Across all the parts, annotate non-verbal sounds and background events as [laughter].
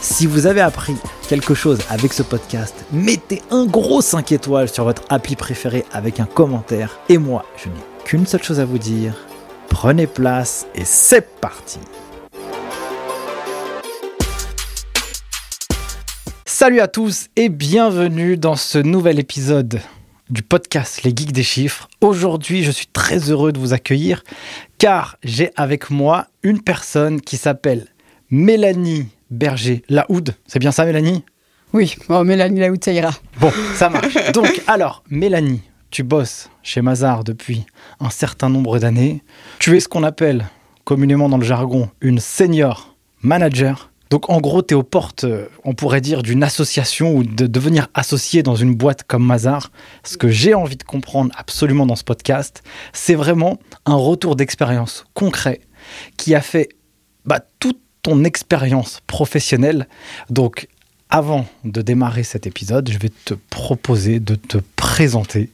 Si vous avez appris quelque chose avec ce podcast, mettez un gros 5 étoiles sur votre appli préféré avec un commentaire. Et moi, je n'ai qu'une seule chose à vous dire. Prenez place et c'est parti Salut à tous et bienvenue dans ce nouvel épisode du podcast Les Geeks des Chiffres. Aujourd'hui, je suis très heureux de vous accueillir car j'ai avec moi une personne qui s'appelle Mélanie Berger Laoud. C'est bien ça, Mélanie? Oui, oh, Mélanie Laoud, ça ira. Bon, ça marche. [laughs] Donc, alors, Mélanie, tu bosses chez Mazar depuis un certain nombre d'années. Tu es ce qu'on appelle communément dans le jargon une senior manager. Donc en gros, tu es aux portes, euh, on pourrait dire, d'une association ou de devenir associé dans une boîte comme Mazar. Ce que j'ai envie de comprendre absolument dans ce podcast, c'est vraiment un retour d'expérience concret qui a fait bah, toute ton expérience professionnelle. Donc avant de démarrer cet épisode, je vais te proposer de te présenter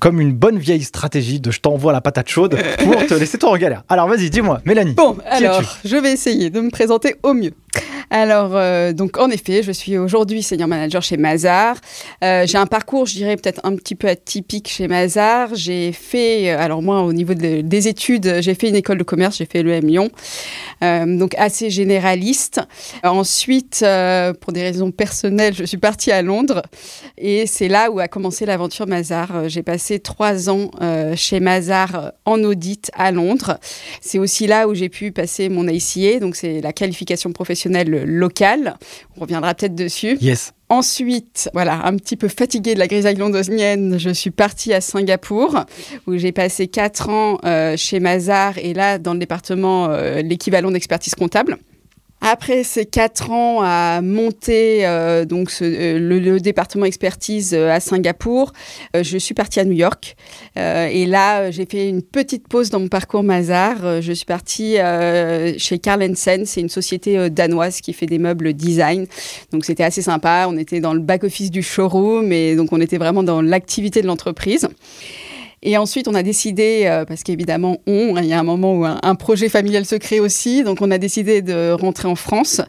comme une bonne vieille stratégie de je t'envoie la patate chaude pour te [laughs] laisser toi en galère. Alors vas-y, dis-moi, Mélanie. Bon, alors, je vais essayer de me présenter au mieux. Alors, euh, donc en effet, je suis aujourd'hui senior manager chez Mazar. Euh, j'ai un parcours, je dirais peut-être un petit peu atypique chez Mazar. J'ai fait, euh, alors moi au niveau des études, j'ai fait une école de commerce, j'ai fait l'EM Lyon, donc assez généraliste. Ensuite, pour des raisons personnelles, je suis partie à Londres et c'est là où a commencé l'aventure Mazar. J'ai passé trois ans chez Mazar en audit à Londres. C'est aussi là où j'ai pu passer mon ICA, donc c'est la qualification professionnelle local. On reviendra peut-être dessus. Yes. Ensuite, voilà, un petit peu fatiguée de la grisaille londonienne, je suis partie à Singapour, où j'ai passé quatre ans euh, chez Mazar et là, dans le département, euh, l'équivalent d'expertise comptable. Après ces quatre ans à monter euh, donc euh, le, département expertise euh, à Singapour, je suis partie à New York. et là, j'ai fait une petite pause dans mon parcours Mazar. je suis partie chez Carl Hansen, c'est une société danoise qui fait des meubles design. Donc c'était assez sympa. On était dans le back-office du showroom et donc on était vraiment dans l'activité de l'entreprise. Et ensuite, on a décidé, euh, parce qu'évidemment, on, il y a un moment où un, projet familial se crée aussi, donc on a décidé de rentrer en France.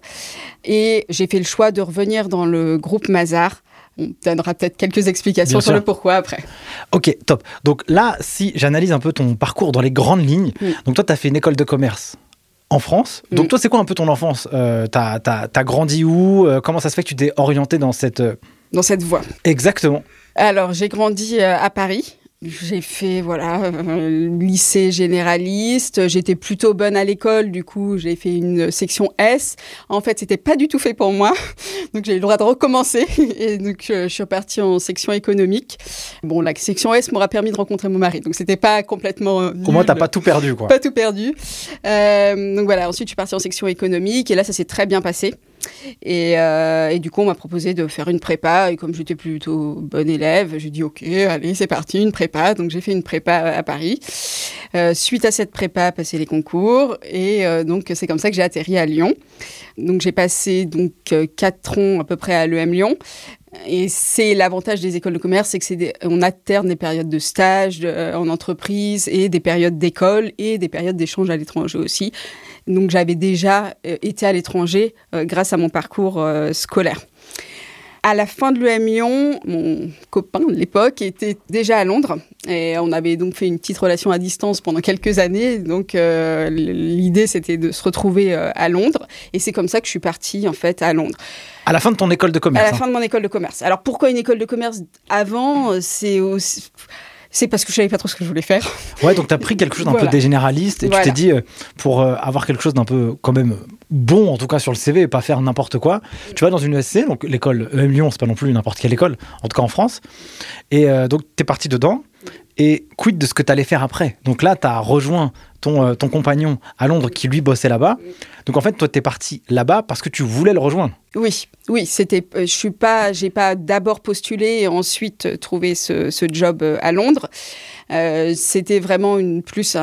Et j'ai fait le choix de revenir dans le groupe Mazar. On donnera peut-être quelques explications sur le pourquoi après. Ok, top. Donc là, si j'analyse un peu ton parcours dans les grandes lignes, donc toi, tu as fait une école de commerce en France. Donc toi, c'est quoi un peu ton enfance euh, T'as as, grandi où euh, Comment ça se fait que tu t'es orienté dans cette... Dans cette voie. Exactement. Alors, j'ai grandi à Paris, j'ai fait voilà euh, lycée généraliste. J'étais plutôt bonne à l'école, du coup j'ai fait une section S. En fait, c'était pas du tout fait pour moi, [laughs] donc j'ai eu le droit de recommencer [laughs] et donc euh, je suis repartie en section économique. Bon, la section S m'aura permis de rencontrer mon mari, donc c'était pas complètement. Euh, Au moins, t'as pas tout perdu, quoi? Pas tout perdu. donc voilà. Ensuite, je suis partie en section économique et là, ça s'est très bien passé. Euh, et, du coup, on m'a proposé de faire une prépa. Et comme j'étais plutôt bonne élève, j'ai dit OK, allez, c'est parti, une prépa. Donc j'ai fait une prépa à Paris. Euh, suite à cette prépa, passé les concours. Et euh, donc c'est comme ça que j'ai atterri à Lyon. Donc j'ai passé donc quatre ans à peu près à l'EM Lyon. Et c'est l'avantage des écoles de commerce, c'est que c'est on alterne des périodes de stage en entreprise et des périodes d'école et des périodes d'échange à l'étranger aussi. Donc j'avais déjà euh, été à l'étranger euh, grâce à mon parcours euh, scolaire. À la fin de l'EM Lyon, mon copain de l'époque était déjà à Londres et on avait donc fait une petite relation à distance pendant quelques années. Donc l'idée c'était de se retrouver à Londres et c'est comme ça que je suis partie en fait à Londres. À la fin de ton école de commerce. À la hein. fin de mon école de commerce. Alors pourquoi une école de commerce avant C'est aussi c'est parce que je savais pas trop ce que je voulais faire. Ouais, donc tu as pris quelque chose d'un peu des généraliste et tu t'es dit, euh, pour euh, avoir quelque chose d'un peu quand même bon, en tout cas sur le CV, et pas faire n'importe quoi. Tu vas dans une ESC, donc l'école EM Lyon, c'est pas non plus n'importe quelle école, en tout cas en France. Et euh, donc, tu es parti dedans. Et quid de ce que tu allais faire après? Donc là, tu as rejoint ton, euh, ton compagnon à Londres qui lui bossait là-bas. Donc en fait, toi, tu es parti là-bas parce que tu voulais le rejoindre. Oui, oui, c'était. Je suis pas, j'ai pas d'abord postulé et ensuite trouvé ce, ce job à Londres. Euh, c'était vraiment une, plus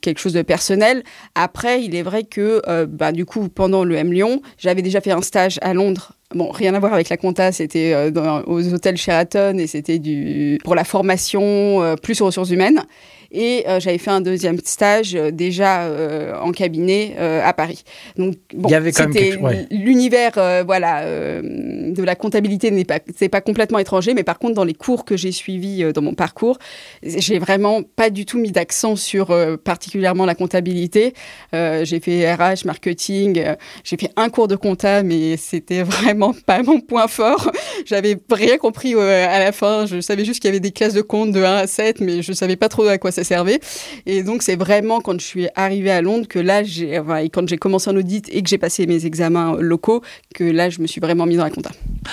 quelque chose de personnel. Après, il est vrai que, euh, bah, du coup, pendant le M Lyon, j'avais déjà fait un stage à Londres Bon, rien à voir avec la compta, c'était euh, aux hôtels Sheraton et c'était du pour la formation plus aux ressources humaines. Et euh, j'avais fait un deuxième stage euh, déjà euh, en cabinet à Paris. Donc, bon, Il y avait quand même l'univers voilà, de la comptabilité n'est pas, c'est pas complètement étranger, mais par contre, dans les cours que j'ai suivis dans mon parcours, j'ai vraiment pas du tout mis d'accent sur particulièrement la comptabilité. j'ai fait RH, marketing, j'ai fait un cours de compta, mais c'était vraiment pas mon point fort. J'avais rien compris à la fin. Je savais juste qu'il y avait des classes de compte de 1 à 7, mais je savais pas trop à quoi ça servait. Et donc, c'est vraiment quand je suis arrivée à Londres que là, j'ai, quand j'ai commencé un audit et que j'ai passé mes examens locaux, que là, je me suis vraiment mise dans la compta.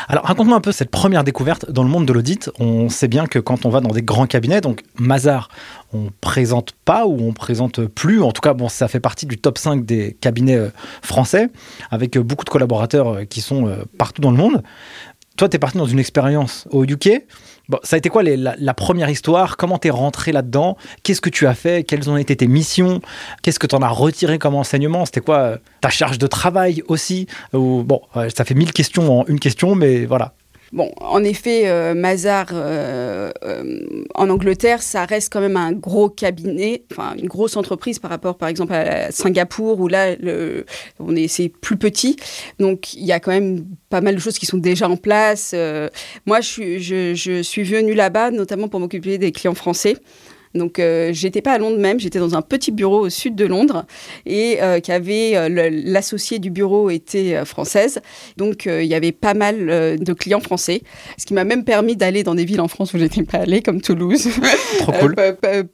Alors, raconte-moi un peu cette première découverte dans le monde de l'audit. On sait bien que quand on va dans des grands cabinets, donc Mazar, on présente pas ou on présente plus. En tout cas, bon, ça fait partie du top 5 des cabinets euh, français, avec euh, beaucoup de collaborateurs euh, qui sont partout dans le monde. Toi, tu es parti dans une expérience au UK. Bon, ça a été quoi la, première histoire? Comment t'es rentré là-dedans? Qu'est-ce que tu as fait? Quelles ont été tes missions? Qu'est-ce que tu en as retiré comme enseignement? C'était quoi euh, ta charge de travail aussi? Bon, ça fait mille questions en une question, mais voilà. Bon, en effet, euh, Mazar euh, euh, en Angleterre, ça reste quand même un gros cabinet, enfin une grosse entreprise par rapport, par exemple, à Singapour où là, on est c'est plus petit. Donc il y a quand même pas mal de choses qui sont déjà en place. moi, je je, je suis venue là-bas notamment pour m'occuper des clients français. Donc, euh, j'étais pas à Londres même, j'étais dans un petit bureau au sud de Londres et euh, qui avait euh, l'associé du bureau était euh, française. Donc, il y avait pas mal de clients français, ce qui m'a même permis d'aller dans des villes en France où j'étais pas allée, comme Toulouse, [laughs] Trop cool.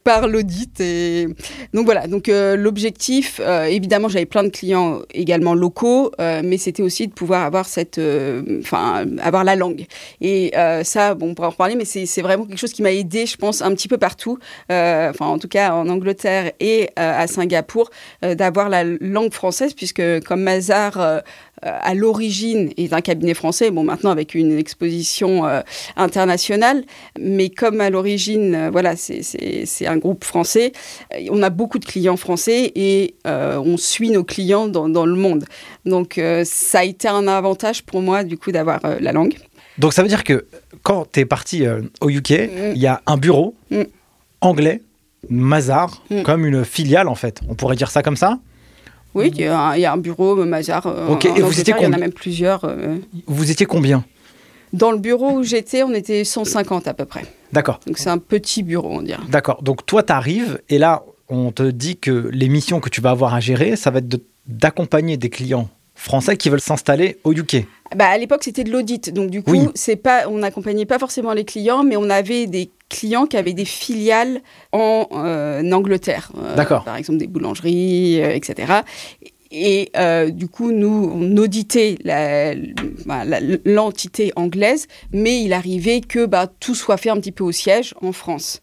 par l'audit. Et donc voilà. Donc l'objectif, évidemment, j'avais plein de clients également locaux, mais c'était aussi de pouvoir avoir cette, enfin, avoir la langue. Et ça, bon, on pourra en reparler, mais c'est vraiment quelque chose qui m'a aidé, je pense, un petit peu partout. Euh, enfin en tout cas en Angleterre et euh, à Singapour, euh, d'avoir la langue française, puisque comme Mazar à l'origine est un cabinet français, bon maintenant avec une exposition internationale, mais comme à l'origine, voilà, c'est un groupe français, on a beaucoup de clients français et on suit nos clients dans, dans le monde. Donc ça a été un avantage pour moi du coup d'avoir la langue. Donc ça veut dire que quand tu es parti au UK, mm. il y a un bureau mm anglais, Mazar, hmm. comme une filiale en fait. On pourrait dire ça comme ça Oui, il y, a un bureau Mazar. Euh, ok, et vous étiez Il y en a même plusieurs. Euh. Vous étiez combien Dans le bureau où j'étais, on était 150 à peu près. D'accord. Donc c'est un petit bureau, on dirait. D'accord. Donc toi, tu arrives et là, on te dit que les missions que tu vas avoir à gérer, ça va être d'accompagner des clients français qui veulent s'installer au UK. Bah, à l'époque, c'était de l'audit. Donc, du coup, c'est pas, on n'accompagnait pas forcément les clients, mais on avait des clients qui avaient des filiales en, euh, Angleterre. Euh, D'accord. Par exemple, des boulangeries, euh, etc. Et du coup, nous, on auditait l'entité anglaise, mais il arrivait que bah, tout soit fait un petit peu au siège en France.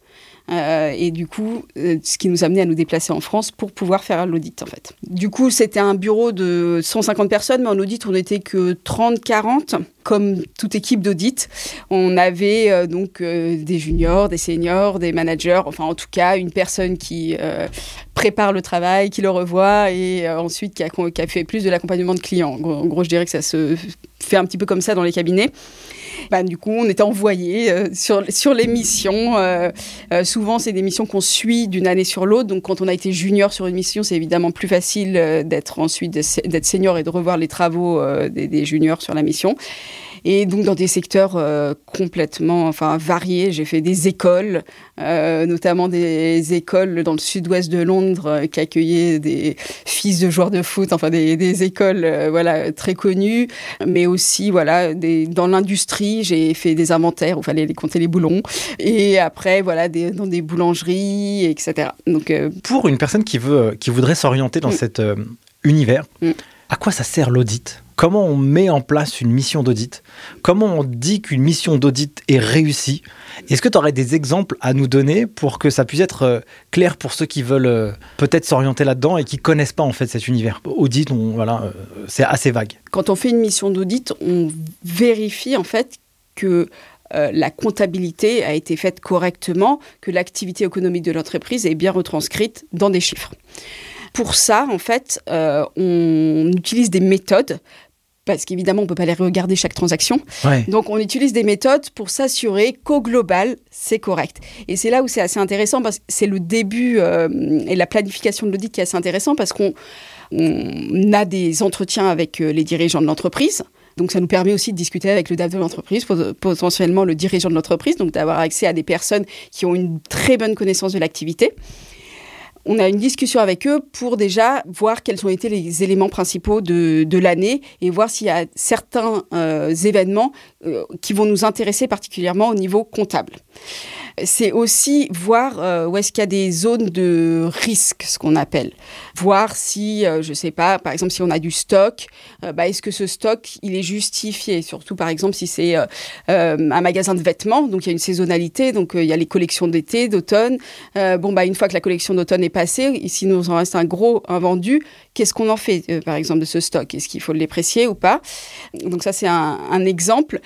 Euh, et du coup, euh, ce qui nous amenait à nous déplacer en France pour pouvoir faire l'audit, en fait. Du coup, c'était un bureau de 150 personnes, mais en audit, on n'était que 30-40, comme toute équipe d'audit. On avait euh, donc des juniors, des seniors, des managers, enfin, en tout cas, une personne qui prépare le travail, qui le revoit, et ensuite qui a, qui a, fait plus de l'accompagnement de clients. En gros, je dirais que ça se fait un petit peu comme ça dans les cabinets. Bah, du coup, on était envoyés euh, sur, sur les missions. Euh, euh, souvent, c'est des missions qu'on suit d'une année sur l'autre. Donc, quand on a été junior sur une mission, c'est évidemment plus facile d'être ensuite d'être senior et de revoir les travaux des, des juniors sur la mission et donc dans des secteurs euh, complètement enfin variés. J'ai fait des écoles, euh, notamment des écoles dans le sud-ouest de Londres euh, qui accueillaient des fils de joueurs de foot, enfin des, des écoles voilà très connues, mais aussi voilà des, dans l'industrie. J'ai fait des inventaires où il fallait les compter les boulons et après voilà des, dans des boulangeries, etc. Donc pour une personne qui veut qui voudrait s'orienter dans mm. cet univers. Mm à quoi ça sert l'audit? Comment on met en place une mission d'audit? Comment on dit qu'une mission d'audit est réussie? Est-ce que tu aurais des exemples à nous donner pour que ça puisse être euh, clair pour ceux qui veulent euh, peut-être s'orienter là-dedans et qui connaissent pas en fait cet univers? Audit, voilà, euh, c'est assez vague. Quand on fait une mission d'audit, on vérifie en fait que la comptabilité a été faite correctement, que l'activité économique de l'entreprise est bien retranscrite dans des chiffres. Pour ça, en fait, euh, on utilise des méthodes parce qu'évidemment, on ne peut pas les regarder chaque transaction. Donc, on utilise des méthodes pour s'assurer qu'au global, c'est correct. Et c'est là où c'est assez intéressant, parce que c'est le début euh, et la planification de l'audit qui est assez intéressant, parce qu'on a des entretiens avec euh, les dirigeants de l'entreprise. Donc, ça nous permet aussi de discuter avec le DAF de l'entreprise, potentiellement le dirigeant de l'entreprise, donc d'avoir accès à des personnes qui ont une très bonne connaissance de l'activité on a une discussion avec eux pour déjà voir quels ont été les éléments principaux de, l'année et voir s'il y a certains euh, événements qui vont nous intéresser particulièrement au niveau comptable c'est aussi voir euh, où est-ce qu'il y a des zones de risque, ce qu'on appelle. Voir si, euh, je ne sais pas, par exemple, si on a du stock, euh, bah, est-ce que ce stock, il est justifié? Surtout, par exemple, si c'est un magasin de vêtements, donc il y a une saisonnalité, donc il y a les collections d'été, d'automne. bon, bah, une fois que la collection d'automne est passée, s'il nous en reste un gros invendu, qu'est-ce qu'on en fait, par exemple, de ce stock? Est-ce qu'il faut le déprécier ou pas? Donc ça, c'est un exemple.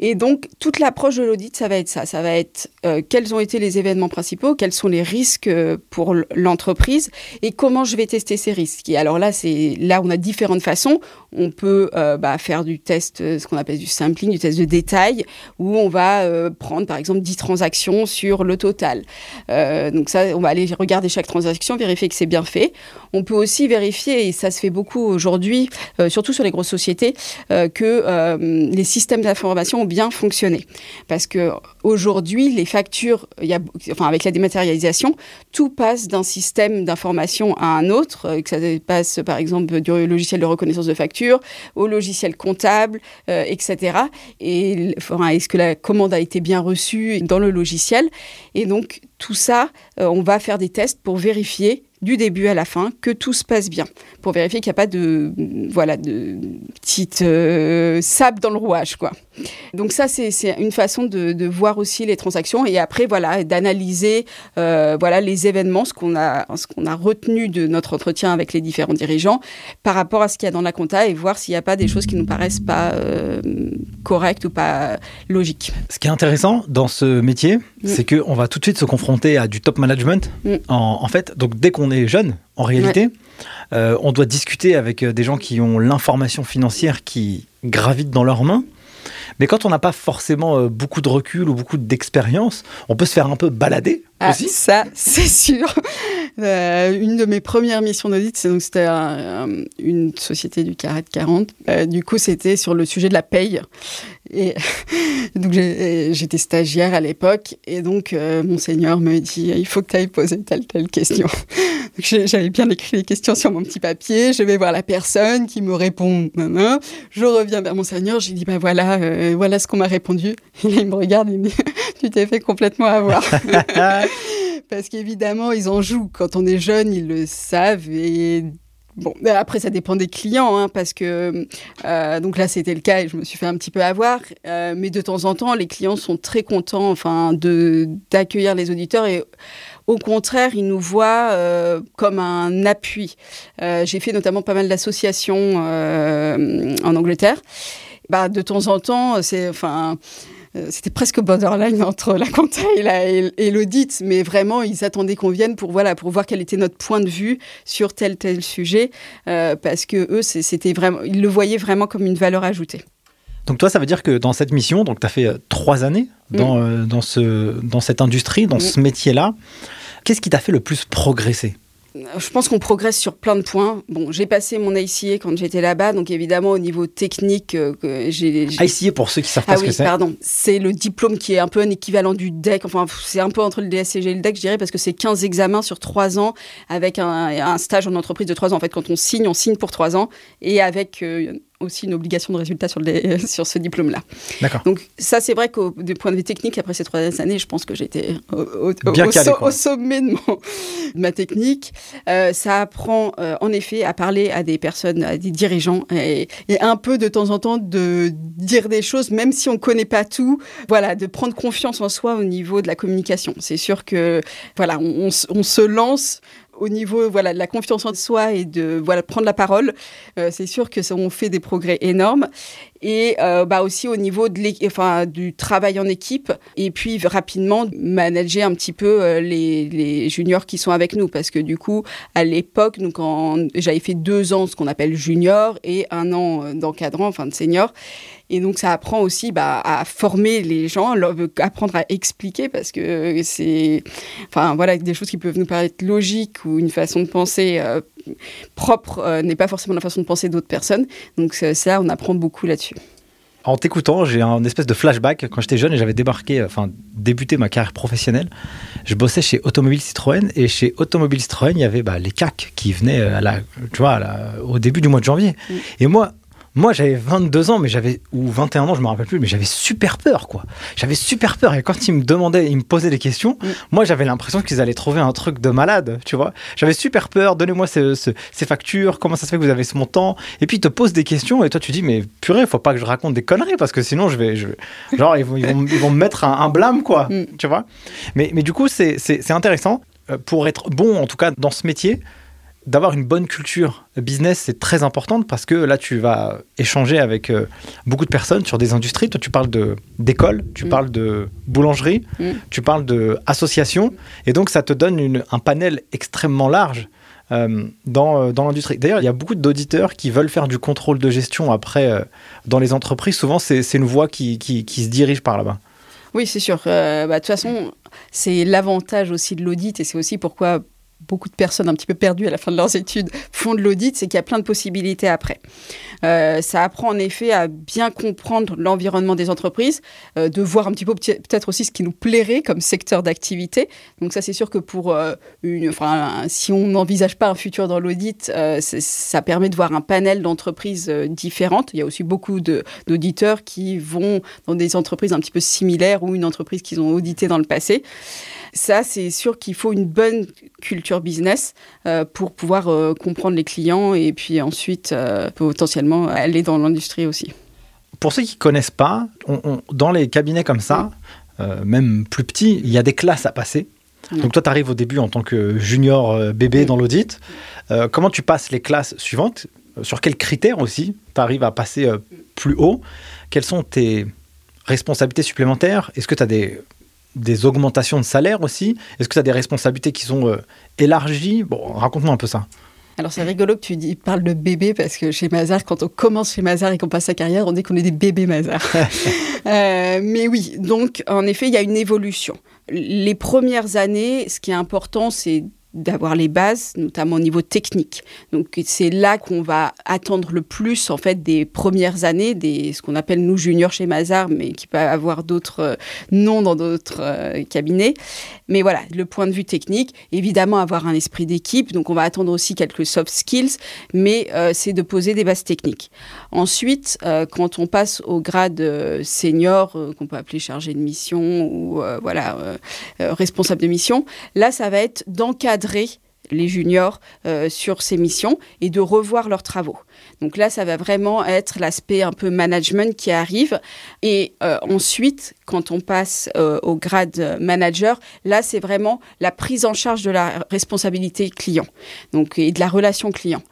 Et donc, toute l'approche de l'audit, ça va être ça. Ça va être euh, quels ont été les événements principaux, quels sont les risques euh, pour l'entreprise et comment je vais tester ces risques. Et alors là, c'est là on a différentes façons. On peut euh, bah, faire du test, ce qu'on appelle du sampling, du test de détail, où on va prendre par exemple 10 transactions sur le total. donc ça, on va aller regarder chaque transaction, vérifier que c'est bien fait. On peut aussi vérifier, et ça se fait beaucoup aujourd'hui, surtout sur les grosses sociétés, que les systèmes d'information bien fonctionné. Parce que aujourd'hui, les factures, y a, enfin, avec la dématérialisation, tout passe d'un système d'information à un autre, euh, que ça passe par exemple du logiciel de reconnaissance de facture au logiciel comptable, euh, etc. Et enfin, est-ce que la commande a été bien reçue dans le logiciel? Et donc, tout ça, euh, on va faire des tests pour vérifier du début à la fin, que tout se passe bien, pour vérifier qu'il n'y a pas de, voilà, de petite euh, sable dans le rouage, quoi. Donc ça, c'est une façon de, voir aussi les transactions et après, voilà, d'analyser, euh, voilà, les événements, ce qu'on a, qu'on a retenu de notre entretien avec les différents dirigeants par rapport à ce qu'il y a dans la compta et voir s'il n'y a pas des choses qui nous paraissent pas euh, correctes ou pas logiques. Ce qui est intéressant dans ce métier, mm. c'est qu'on va tout de suite se confronter à du top management. Mm. En, en, fait, donc dès qu'on on est jeune, en réalité, euh, on doit discuter avec des gens qui ont l'information financière qui gravite dans leurs mains. Mais quand on n'a pas forcément euh, beaucoup de recul ou beaucoup d'expérience, on peut se faire un peu balader ah, aussi. Ça, c'est sûr. [laughs] une de mes premières missions d'audit, c'était une société du carré de 40. du coup, c'était sur le sujet de la paye. Et [laughs] donc j'étais stagiaire à l'époque et donc mon seigneur me dit il faut que tu ailles poser telle telle question. [laughs] J'avais bien écrit les questions sur mon petit papier. Je vais voir la personne qui me répond. Je reviens vers mon seigneur. J'ai dit ben voilà, euh, voilà ce qu'on m'a répondu. Et là, il me regarde et il me dit tu t'es fait complètement avoir. [laughs] Parce qu'évidemment, ils en jouent. Quand on est jeune, ils le savent et Bon, après, ça dépend des clients, hein, parce que euh, donc là, c'était le cas et je me suis fait un petit peu avoir. Euh, mais de temps en temps, les clients sont très contents, enfin, d'accueillir les auditeurs et au contraire, ils nous voient euh, comme un appui. J'ai fait notamment pas mal d'associations en Angleterre. Bah, de temps en temps, c'est enfin c'était presque borderline entre la compta et l'audit, mais vraiment, ils attendaient qu'on vienne pour, voilà, pour voir quel était notre point de vue sur tel tel sujet, euh, parce que eux, c'était vraiment, ils le voyaient vraiment comme une valeur ajoutée. Donc toi, ça veut dire que dans cette mission, donc tu as fait euh, trois années dans, mm. dans, ce, dans cette industrie, dans mm. ce métier-là, qu'est-ce qui t'a fait le plus progresser? Je pense qu'on progresse sur plein de points. Bon, j'ai passé mon ICA quand j'étais là-bas, donc évidemment au niveau technique, euh, j'ai. ICA pour ceux qui savent pas ah ce oui, que c'est. pardon. C'est le diplôme qui est un peu un équivalent du DEC. Enfin, c'est un peu entre le DSCG et le DEC, je dirais, parce que c'est 15 examens sur 3 ans avec un, stage en entreprise de 3 ans. En fait, quand on signe, on signe pour 3 ans et avec euh, aussi une obligation de résultat sur, les, [laughs] sur ce diplôme-là. D'accord. Donc ça, c'est vrai qu'au du point de vue technique, après ces trois années, je pense que j'étais au, au, so- sommet de, mon- de ma technique. Euh, ça apprend euh, en effet à parler à des personnes, à des dirigeants, et, et un peu de temps en temps de dire des choses, même si on ne connaît pas tout. Voilà, de prendre confiance en soi au niveau de la communication. C'est sûr que voilà, on, on se- on se lance au niveau voilà de la confiance en soi et de voilà prendre la parole. Euh, c'est sûr que ça, on fait des progrès énormes et euh, bah aussi au niveau de enfin du travail en équipe et puis rapidement manager un petit peu euh, les, les juniors qui sont avec nous parce que du coup à l'époque quand j'avais fait deux ans ce qu'on appelle junior et un an d'encadrant enfin de senior et donc ça apprend aussi bah, à former les gens, leur- apprendre à expliquer parce que c'est, enfin voilà, des choses qui peuvent nous paraître logiques ou une façon de penser euh, propre euh, n'est pas forcément la façon de penser d'autres personnes. Donc ça, on apprend beaucoup là-dessus. En t'écoutant, j'ai un espèce de flashback quand j'étais jeune et j'avais débarqué, enfin débuté ma carrière professionnelle. Je bossais chez Automobile Citroën et chez Automobile Citroën, il y avait bah, les CAC qui venaient à la, tu vois, à la- au début du mois de janvier. Mm. Et moi, moi j'avais 22 ans, mais j'avais ou 21 ans, je me rappelle plus, mais j'avais super peur, quoi. J'avais super peur et quand ils me demandaient, ils me posaient des questions, Mm. moi j'avais l'impression qu'ils allaient trouver un truc de malade, tu vois. J'avais super peur. Donnez-moi ce- ce- ces factures. Comment ça se fait que vous avez ce montant? Et puis ils te posent des questions et toi tu dis mais purée, faut pas que je raconte des conneries parce que sinon je vais, je, genre ils vont, ils vont, ils vont me mettre un, un blâme quoi, Mm. tu vois. Mais, mais du coup c'est intéressant Euh, pour être bon en tout cas dans ce métier. D'avoir une bonne culture business, c'est très important parce que là, tu vas échanger avec euh, beaucoup de personnes sur des industries. Toi, tu parles d'école, tu Mm. parles de boulangerie, Mm. tu parles d'association. Et donc, ça te donne une- un panel extrêmement large euh, dans, euh, dans l'industrie. D'ailleurs, il y a beaucoup d'auditeurs qui veulent faire du contrôle de gestion après euh, dans les entreprises. Souvent, c'est une voie qui, qui- qui se dirige par là-bas. Oui, c'est sûr. Bah, de toute façon, c'est l'avantage aussi de l'audit et c'est aussi pourquoi beaucoup de personnes un petit peu perdues à la fin de leurs études font de l'audit, c'est qu'il y a plein de possibilités après. Euh, ça apprend en effet à bien comprendre l'environnement des entreprises, euh, de voir un petit peu peut-être aussi ce qui nous plairait comme secteur d'activité. Donc ça, c'est sûr que pour euh, une, enfin, si on n'envisage pas un futur dans l'audit, ça permet de voir un panel d'entreprises différentes. Il y a aussi beaucoup d'auditeurs qui vont dans des entreprises un petit peu similaires ou une entreprise qu'ils ont audité dans le passé. Ça, c'est sûr qu'il faut une bonne culture business euh, pour pouvoir euh, comprendre les clients et puis ensuite euh, potentiellement aller dans l'industrie aussi. Pour ceux qui connaissent pas, on- on- dans les cabinets comme ça, même plus petits, il y a des classes à passer. Donc toi, tu arrives au début en tant que junior bébé dans l'audit. Euh, comment tu passes les classes suivantes? Sur quels critères aussi tu arrives à passer euh, plus haut? Quelles sont tes responsabilités supplémentaires? Est-ce que tu as des, des augmentations de salaire aussi Est-ce que tu as des responsabilités qui sont euh, élargies? Bon, raconte-moi un peu ça. Alors c'est rigolo que tu dis, parles de bébé parce que chez Mazar, quand on commence chez Mazar et qu'on passe sa carrière, on dit qu'on est des bébés Mazar. [laughs] Euh, mais oui, donc en effet, il y a une évolution. Les premières années, ce qui est important, c'est d'avoir les bases, notamment au niveau technique. Donc c'est là qu'on va attendre le plus en fait des premières années, des ce qu'on appelle nous juniors chez Mazar, mais qui peut avoir d'autres euh, noms dans d'autres euh, cabinets. Mais voilà, le point de vue technique, évidemment avoir un esprit d'équipe. Donc on va attendre aussi quelques soft skills, mais euh, c'est de poser des bases techniques. Ensuite, quand on passe au grade senior, qu'on peut appeler chargé de mission ou voilà responsable de mission, là ça va être les juniors euh, sur ces missions et de revoir leurs travaux. Donc là, ça va vraiment être l'aspect un peu management qui arrive. Et euh, ensuite, quand on passe euh, au grade manager, là, c'est vraiment la prise en charge de la responsabilité client donc, et de la relation client.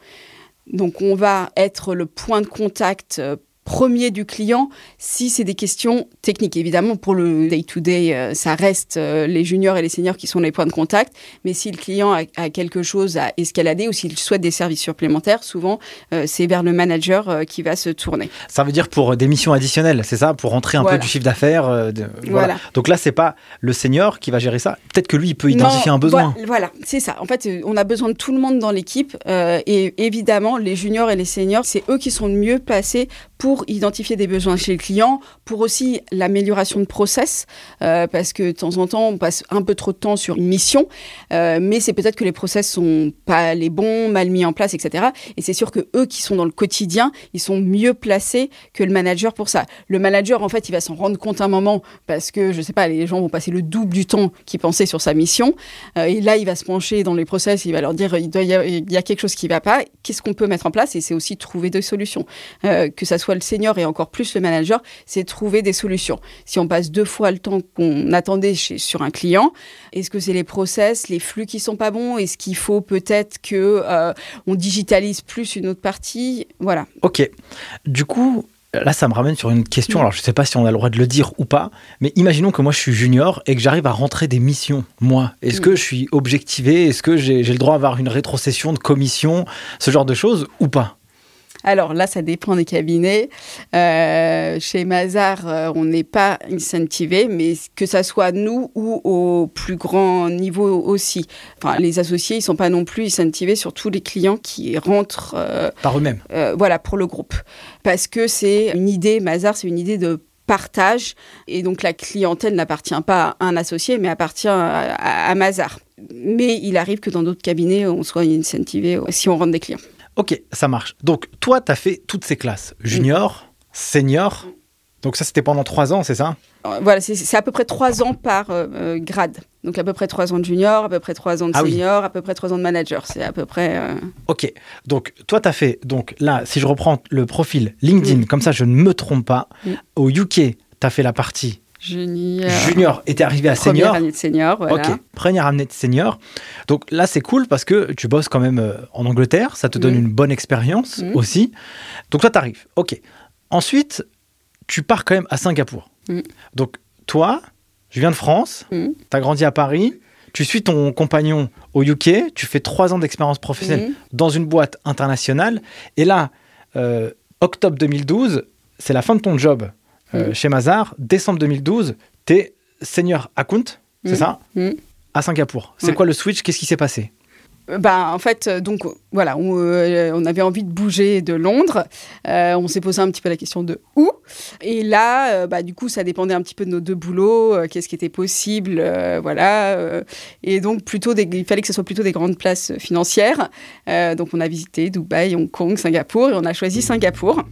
Donc on va être le point de contact premier du client si c'est des questions techniques. Évidemment, pour le day-to-day, euh, ça reste euh, les juniors et les seniors qui sont les points de contact. Mais si le client a, a quelque chose à escalader ou s'il souhaite des services supplémentaires, souvent, euh, c'est vers le manager euh, qui va se tourner. Ça veut dire pour des missions additionnelles, c'est ça? Pour rentrer un Voilà. peu du chiffre d'affaires euh, de- voilà. Voilà. Donc là, c'est pas le senior qui va gérer ça. Peut-être que lui, il peut identifier Non, un besoin. voi- Voilà, c'est ça. En fait, on a besoin de tout le monde dans l'équipe. et évidemment, les juniors et les seniors, c'est eux qui sont le mieux placés pour identifier des besoins chez le client, pour aussi l'amélioration de process, euh, parce que de temps en temps, on passe un peu trop de temps sur une mission, euh, mais c'est peut-être que les process sont pas les bons, mal mis en place, etc. Et c'est sûr que eux qui sont dans le quotidien, ils sont mieux placés que le manager pour ça. Le manager, en fait, il va s'en rendre compte un moment parce que, je sais pas, les gens vont passer le double du temps qu'ils pensaient sur sa mission. Euh, et là, il va se pencher dans les process, il va leur dire, il, y, a, quelque chose qui va pas, qu'est-ce qu'on peut mettre en place? Et c'est aussi trouver des solutions. que ça soit le senior et encore plus le manager, c'est trouver des solutions. Si on passe deux fois le temps qu'on attendait chez, sur un client, est-ce que c'est les process, les flux qui sont pas bons? Est-ce qu'il faut peut-être que euh, on digitalise plus une autre partie? Voilà. Ok. Du coup, Là, ça me ramène sur une question. Alors, je ne sais pas si on a le droit de le dire ou pas, mais imaginons que moi, je suis junior et que j'arrive à rentrer des missions, moi. Est-ce que je suis objectivé? Est-ce que j'ai le droit d'avoir une rétrocession de commission, ce genre de choses, ou pas? Alors là, ça dépend des cabinets. Euh, chez Mazar, euh, on n'est pas incentivé, mais que ça soit nous ou au plus grand niveau aussi. Enfin, les associés, ils sont pas non plus incentivés sur tous les clients qui rentrent euh, par eux-mêmes. voilà, pour le groupe, parce que c'est une idée. Mazar, c'est une idée de partage et donc la clientèle n'appartient pas à un associé mais appartient à, à Mazar. Mais il arrive que dans d'autres cabinets on soit incentivé si on rentre des clients. Ok, ça marche. Donc, toi, tu as fait toutes ces classes junior, senior. Donc, ça, c'était pendant trois ans, c'est ça? Euh, Voilà, c'est à peu près trois ans par euh, euh, grade. Donc, à peu près trois ans de junior, à peu près trois ans de ah senior, à peu près trois ans de manager. C'est à peu près. Ok. Donc, toi, tu as fait. Donc, là, si je reprends le profil LinkedIn, comme ça, je ne me trompe pas, au UK, tu as fait la partie Junior. Junior était arrivé à senior. Première année de senior, voilà. Ok, première année de senior. Donc là, c'est cool parce que tu bosses quand même euh, en Angleterre, ça te donne mm. une bonne expérience mm. aussi. Donc toi, t'arrives. Ok. Ensuite, tu pars quand même à Singapour. Mm. Donc toi, je viens de France, tu as grandi à Paris, tu suis ton compagnon au UK, tu fais trois ans d'expérience professionnelle dans une boîte internationale. Et là, euh, octobre 2012, c'est la fin de ton job euh, mm. chez Mazar, décembre 2012, tu es senior account, c'est mm. ça mm. À Singapour. C'est quoi le switch? Qu'est-ce qui s'est passé? Bah, en fait, euh, donc voilà, euh, on, avait envie de bouger de Londres. on s'est posé un petit peu la question de où. Et là, bah, du coup, ça dépendait un petit peu de nos deux boulots, qu'est-ce qui était possible, voilà. et donc, plutôt il fallait que ce soit plutôt des grandes places financières. donc, on a visité Dubaï, Hong Kong, Singapour, et on a choisi Singapour.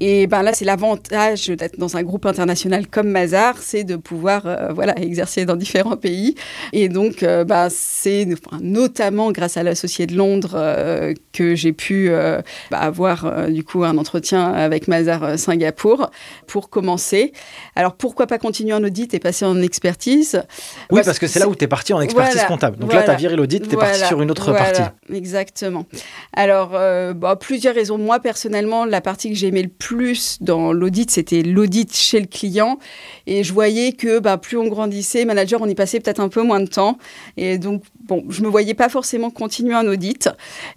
Et ben là, c'est l'avantage d'être dans un groupe international comme Mazar, c'est de pouvoir euh, voilà exercer dans différents pays. Et donc, euh, ben, c'est notamment grâce à l'associé de Londres euh, que j'ai pu ben, avoir du coup un entretien avec Mazar Singapour pour commencer. Alors pourquoi pas continuer en audit et passer en expertise? Oui, parce, que c'est là où tu es parti en expertise comptable. Donc là, tu as viré l'audit, tu es parti sur une autre partie. Exactement. Alors, bon, plusieurs raisons. Moi, personnellement, la partie que j'ai aimé le plus plus dans l'audit, c'était l'audit chez le client. Et je voyais que bah, plus on grandissait, manager, on y passait peut-être un peu moins de temps. Et donc, bon, je me voyais pas forcément continuer un audit.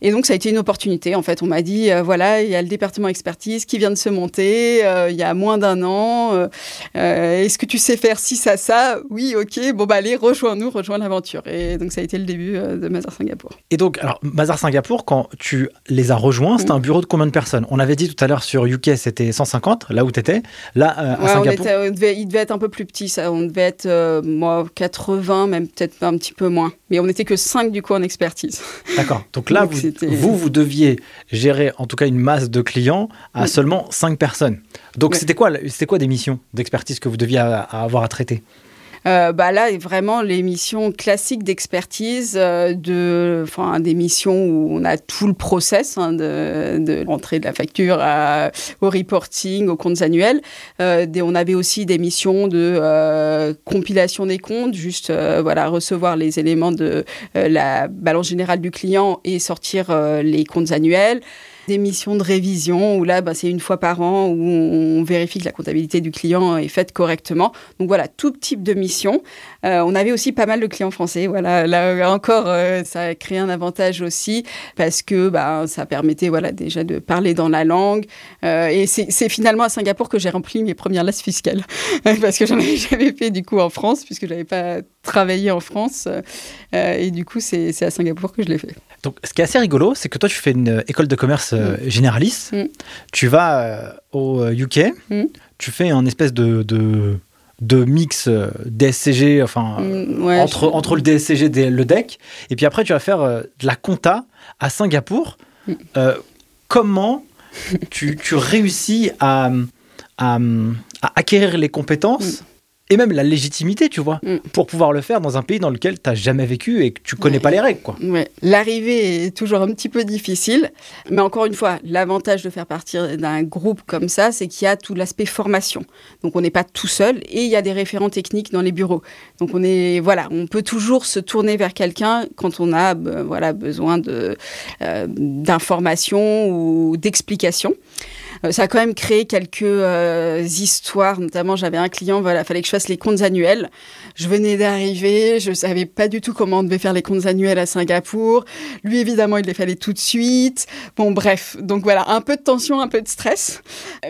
Et donc, ça a été une opportunité. En fait, on m'a dit, euh, voilà, il y a le département expertise qui vient de se monter euh, il y a moins d'un an. Euh, est-ce que tu sais faire ci, ça, ça? Oui, ok. Bon, bah, allez, rejoins-nous, rejoins l'aventure. Et donc, ça a été le début de Mazar Singapour. Et donc, alors, Mazar Singapour, quand tu les as rejoints, c'était un bureau de combien de personnes? On avait dit tout à l'heure sur UK, c'était 150, là où tu étais. Là, à Singapour. il devait être un peu plus petit, ça. On devait être, moi, 80, même peut-être un petit peu moins. Mais on était que 5 du coup en expertise. D'accord. Donc là, vous, vous, deviez gérer en tout cas une masse de clients à seulement 5 personnes. Donc c'était quoi, quoi des missions d'expertise que vous deviez avoir à traiter? Euh, bah là, vraiment, les missions classiques d'expertise, euh, de, enfin, des missions où on a tout le process hein, de, de l'entrée de la facture au reporting, aux comptes annuels. Euh, on avait aussi des missions de compilation des comptes, juste voilà, recevoir les éléments de la balance générale du client et sortir les comptes annuels des missions de révision où là, bah, c'est une fois par an où on vérifie que la comptabilité du client est faite correctement. Donc voilà, tout type de mission. Euh, on avait aussi pas mal de clients français. Voilà, là encore, euh, ça a créé un avantage aussi parce que bah, ça permettait voilà, déjà de parler dans la langue. Euh, et c'est finalement à Singapour que j'ai rempli mes premières lasses fiscales [laughs] parce que j'en avais jamais fait du coup en France puisque je n'avais pas travaillé en France. et du coup, c'est à Singapour que je l'ai fait. Donc, ce qui est assez rigolo, c'est que toi, tu fais une école de commerce euh, généraliste. Mm. Tu vas euh, au UK. Mm. Tu fais un espèce de, de, de mix euh, DSCG, enfin, Mm, ouais, entre, entre le DSCG et le DEC. Et puis après, tu vas faire euh, de la compta à Singapour. Mm. Euh, comment tu, tu réussis à, à, à acquérir les compétences et même la légitimité, tu vois, Mm. pour pouvoir le faire dans un pays dans lequel tu n'as jamais vécu et que tu connais Ouais. pas les règles, quoi. Ouais. L'arrivée est toujours un petit peu difficile, mais encore une fois, l'avantage de faire partie d'un groupe comme ça, c'est qu'il y a tout l'aspect formation. Donc on n'est pas tout seul et il y a des référents techniques dans les bureaux. Donc on est voilà, on peut toujours se tourner vers quelqu'un quand on a voilà besoin de euh, d'informations ou d'explications. Euh, ça a quand même créé quelques euh, histoires. Notamment, j'avais un client, voilà, fallait que je fasse les comptes annuels. Je venais d'arriver, je savais pas du tout comment on devait faire les comptes annuels à Singapour. Lui, évidemment, il les fallait tout de suite. Bon, bref. Donc voilà, un peu de tension, un peu de stress.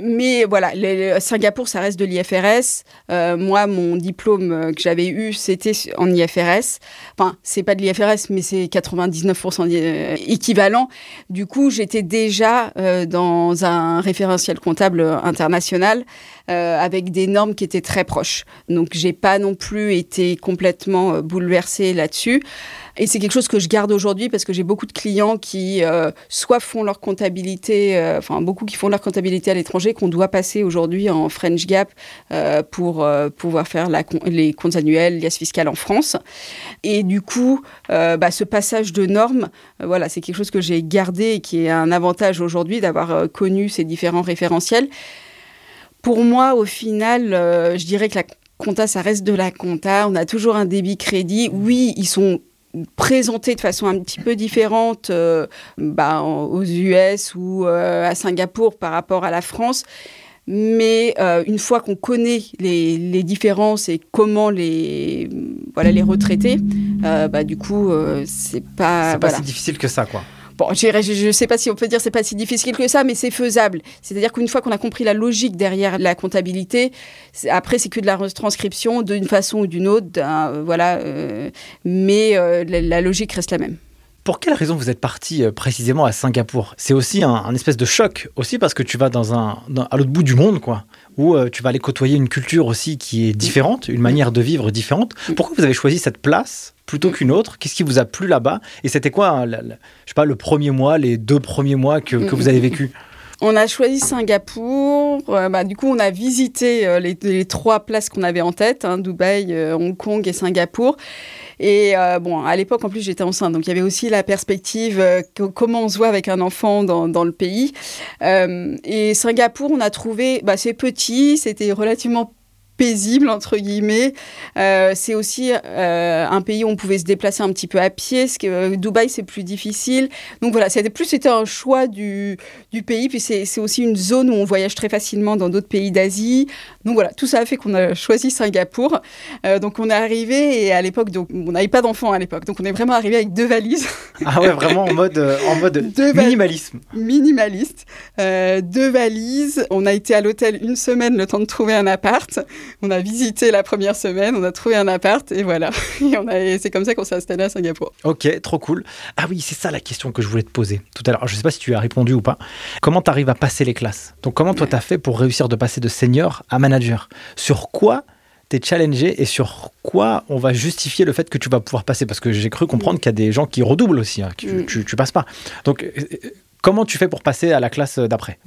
Mais voilà, Singapour, ça reste de l'IFRS. Euh, moi, mon diplôme que j'avais eu, c'était en IFRS. Enfin, c'est pas de l'IFRS, mais c'est 99% d'y- euh, équivalent. Du coup, j'étais déjà dans un référentiel comptable international euh, avec des normes qui étaient très proches. Donc, j'ai pas non plus été complètement euh, bouleversée là-dessus. Et c'est quelque chose que je garde aujourd'hui parce que j'ai beaucoup de clients qui euh, soit font leur comptabilité, euh, enfin beaucoup qui font leur comptabilité à l'étranger, qu'on doit passer aujourd'hui en French Gap euh, pour euh, pouvoir faire la, les comptes annuels, liasses fiscales en France. Et du coup, euh, bah, ce passage de normes, euh, voilà, c'est quelque chose que j'ai gardé et qui est un avantage aujourd'hui d'avoir connu ces différents référentiels. Pour moi, au final, je dirais que la compta, ça reste de la compta. On a toujours un débit crédit. Oui, ils sont présentés de façon un petit peu différente euh, bah, aux US ou euh, à Singapour par rapport à la France. Mais euh, une fois qu'on connaît les, les différences et comment les, voilà, les retraiter, bah, du coup, c'est pas. c'est pas voilà. si difficile que ça, quoi. Bon, je ne sais pas si on peut dire c'est pas si difficile que ça, mais c'est faisable. C'est-à-dire qu'une fois qu'on a compris la logique derrière la comptabilité, après c'est que de la retranscription d'une façon ou d'une autre, euh, voilà. euh, mais euh, la, logique reste la même. Pour quelle raison vous êtes parti précisément à Singapour? C'est aussi un, espèce de choc, aussi parce que tu vas dans un, à l'autre bout du monde, quoi, où euh, tu vas aller côtoyer une culture aussi qui est différente, une manière de vivre différente. Pourquoi vous avez choisi cette place plutôt qu'une autre? Qu'est-ce qui vous a plu là-bas? Et c'était quoi, hein, la- la- je sais pas, le premier mois, les deux premiers mois que, que vous avez vécu? On a choisi Singapour. euh, bah, du coup, on a visité euh, les, les trois places qu'on avait en tête, hein, Dubaï, euh, Hong Kong et Singapour. Et euh, bon, à l'époque, en plus, j'étais enceinte, donc il y avait aussi la perspective euh, que- comment on se voit avec un enfant dans, dans le pays. Euh, et Singapour, on a trouvé, bah, c'est petit, c'était relativement paisible entre guillemets. Euh, c'est aussi euh, un pays où on pouvait se déplacer un petit peu à pied. Parce que euh, Dubaï c'est plus difficile. Donc voilà, c'était plus c'était un choix du, du pays. Puis c'est aussi une zone où on voyage très facilement dans d'autres pays d'Asie. Donc voilà, tout ça a fait qu'on a choisi Singapour. Donc on est arrivé et à l'époque, donc on n'avait pas d'enfants à l'époque, donc on est vraiment arrivé avec deux valises Ah ouais, vraiment en mode, en mode [laughs] Deux minimalisme. minimalistes, euh, deux valises. On a été à l'hôtel une semaine, le temps de trouver un appart. [laughs] On a visité la première semaine, on a trouvé un appart et voilà. [laughs] Et on a, et c'est comme ça qu'on s'est installé à Singapour. Ok, trop cool. Ah oui, c'est ça la question que je voulais te poser tout à l'heure. Je sais pas si tu as répondu ou pas. Comment tu arrives à passer les classes? Donc comment toi tu as fait pour réussir de passer de senior à manager? Sur quoi t'es challengé et sur quoi on va justifier le fait que tu vas pouvoir passer? Parce que j'ai cru comprendre qu'il y a des gens qui redoublent aussi, hein, Mm. tu, tu passes pas. Donc euh, euh, comment tu fais pour passer à la classe d'après?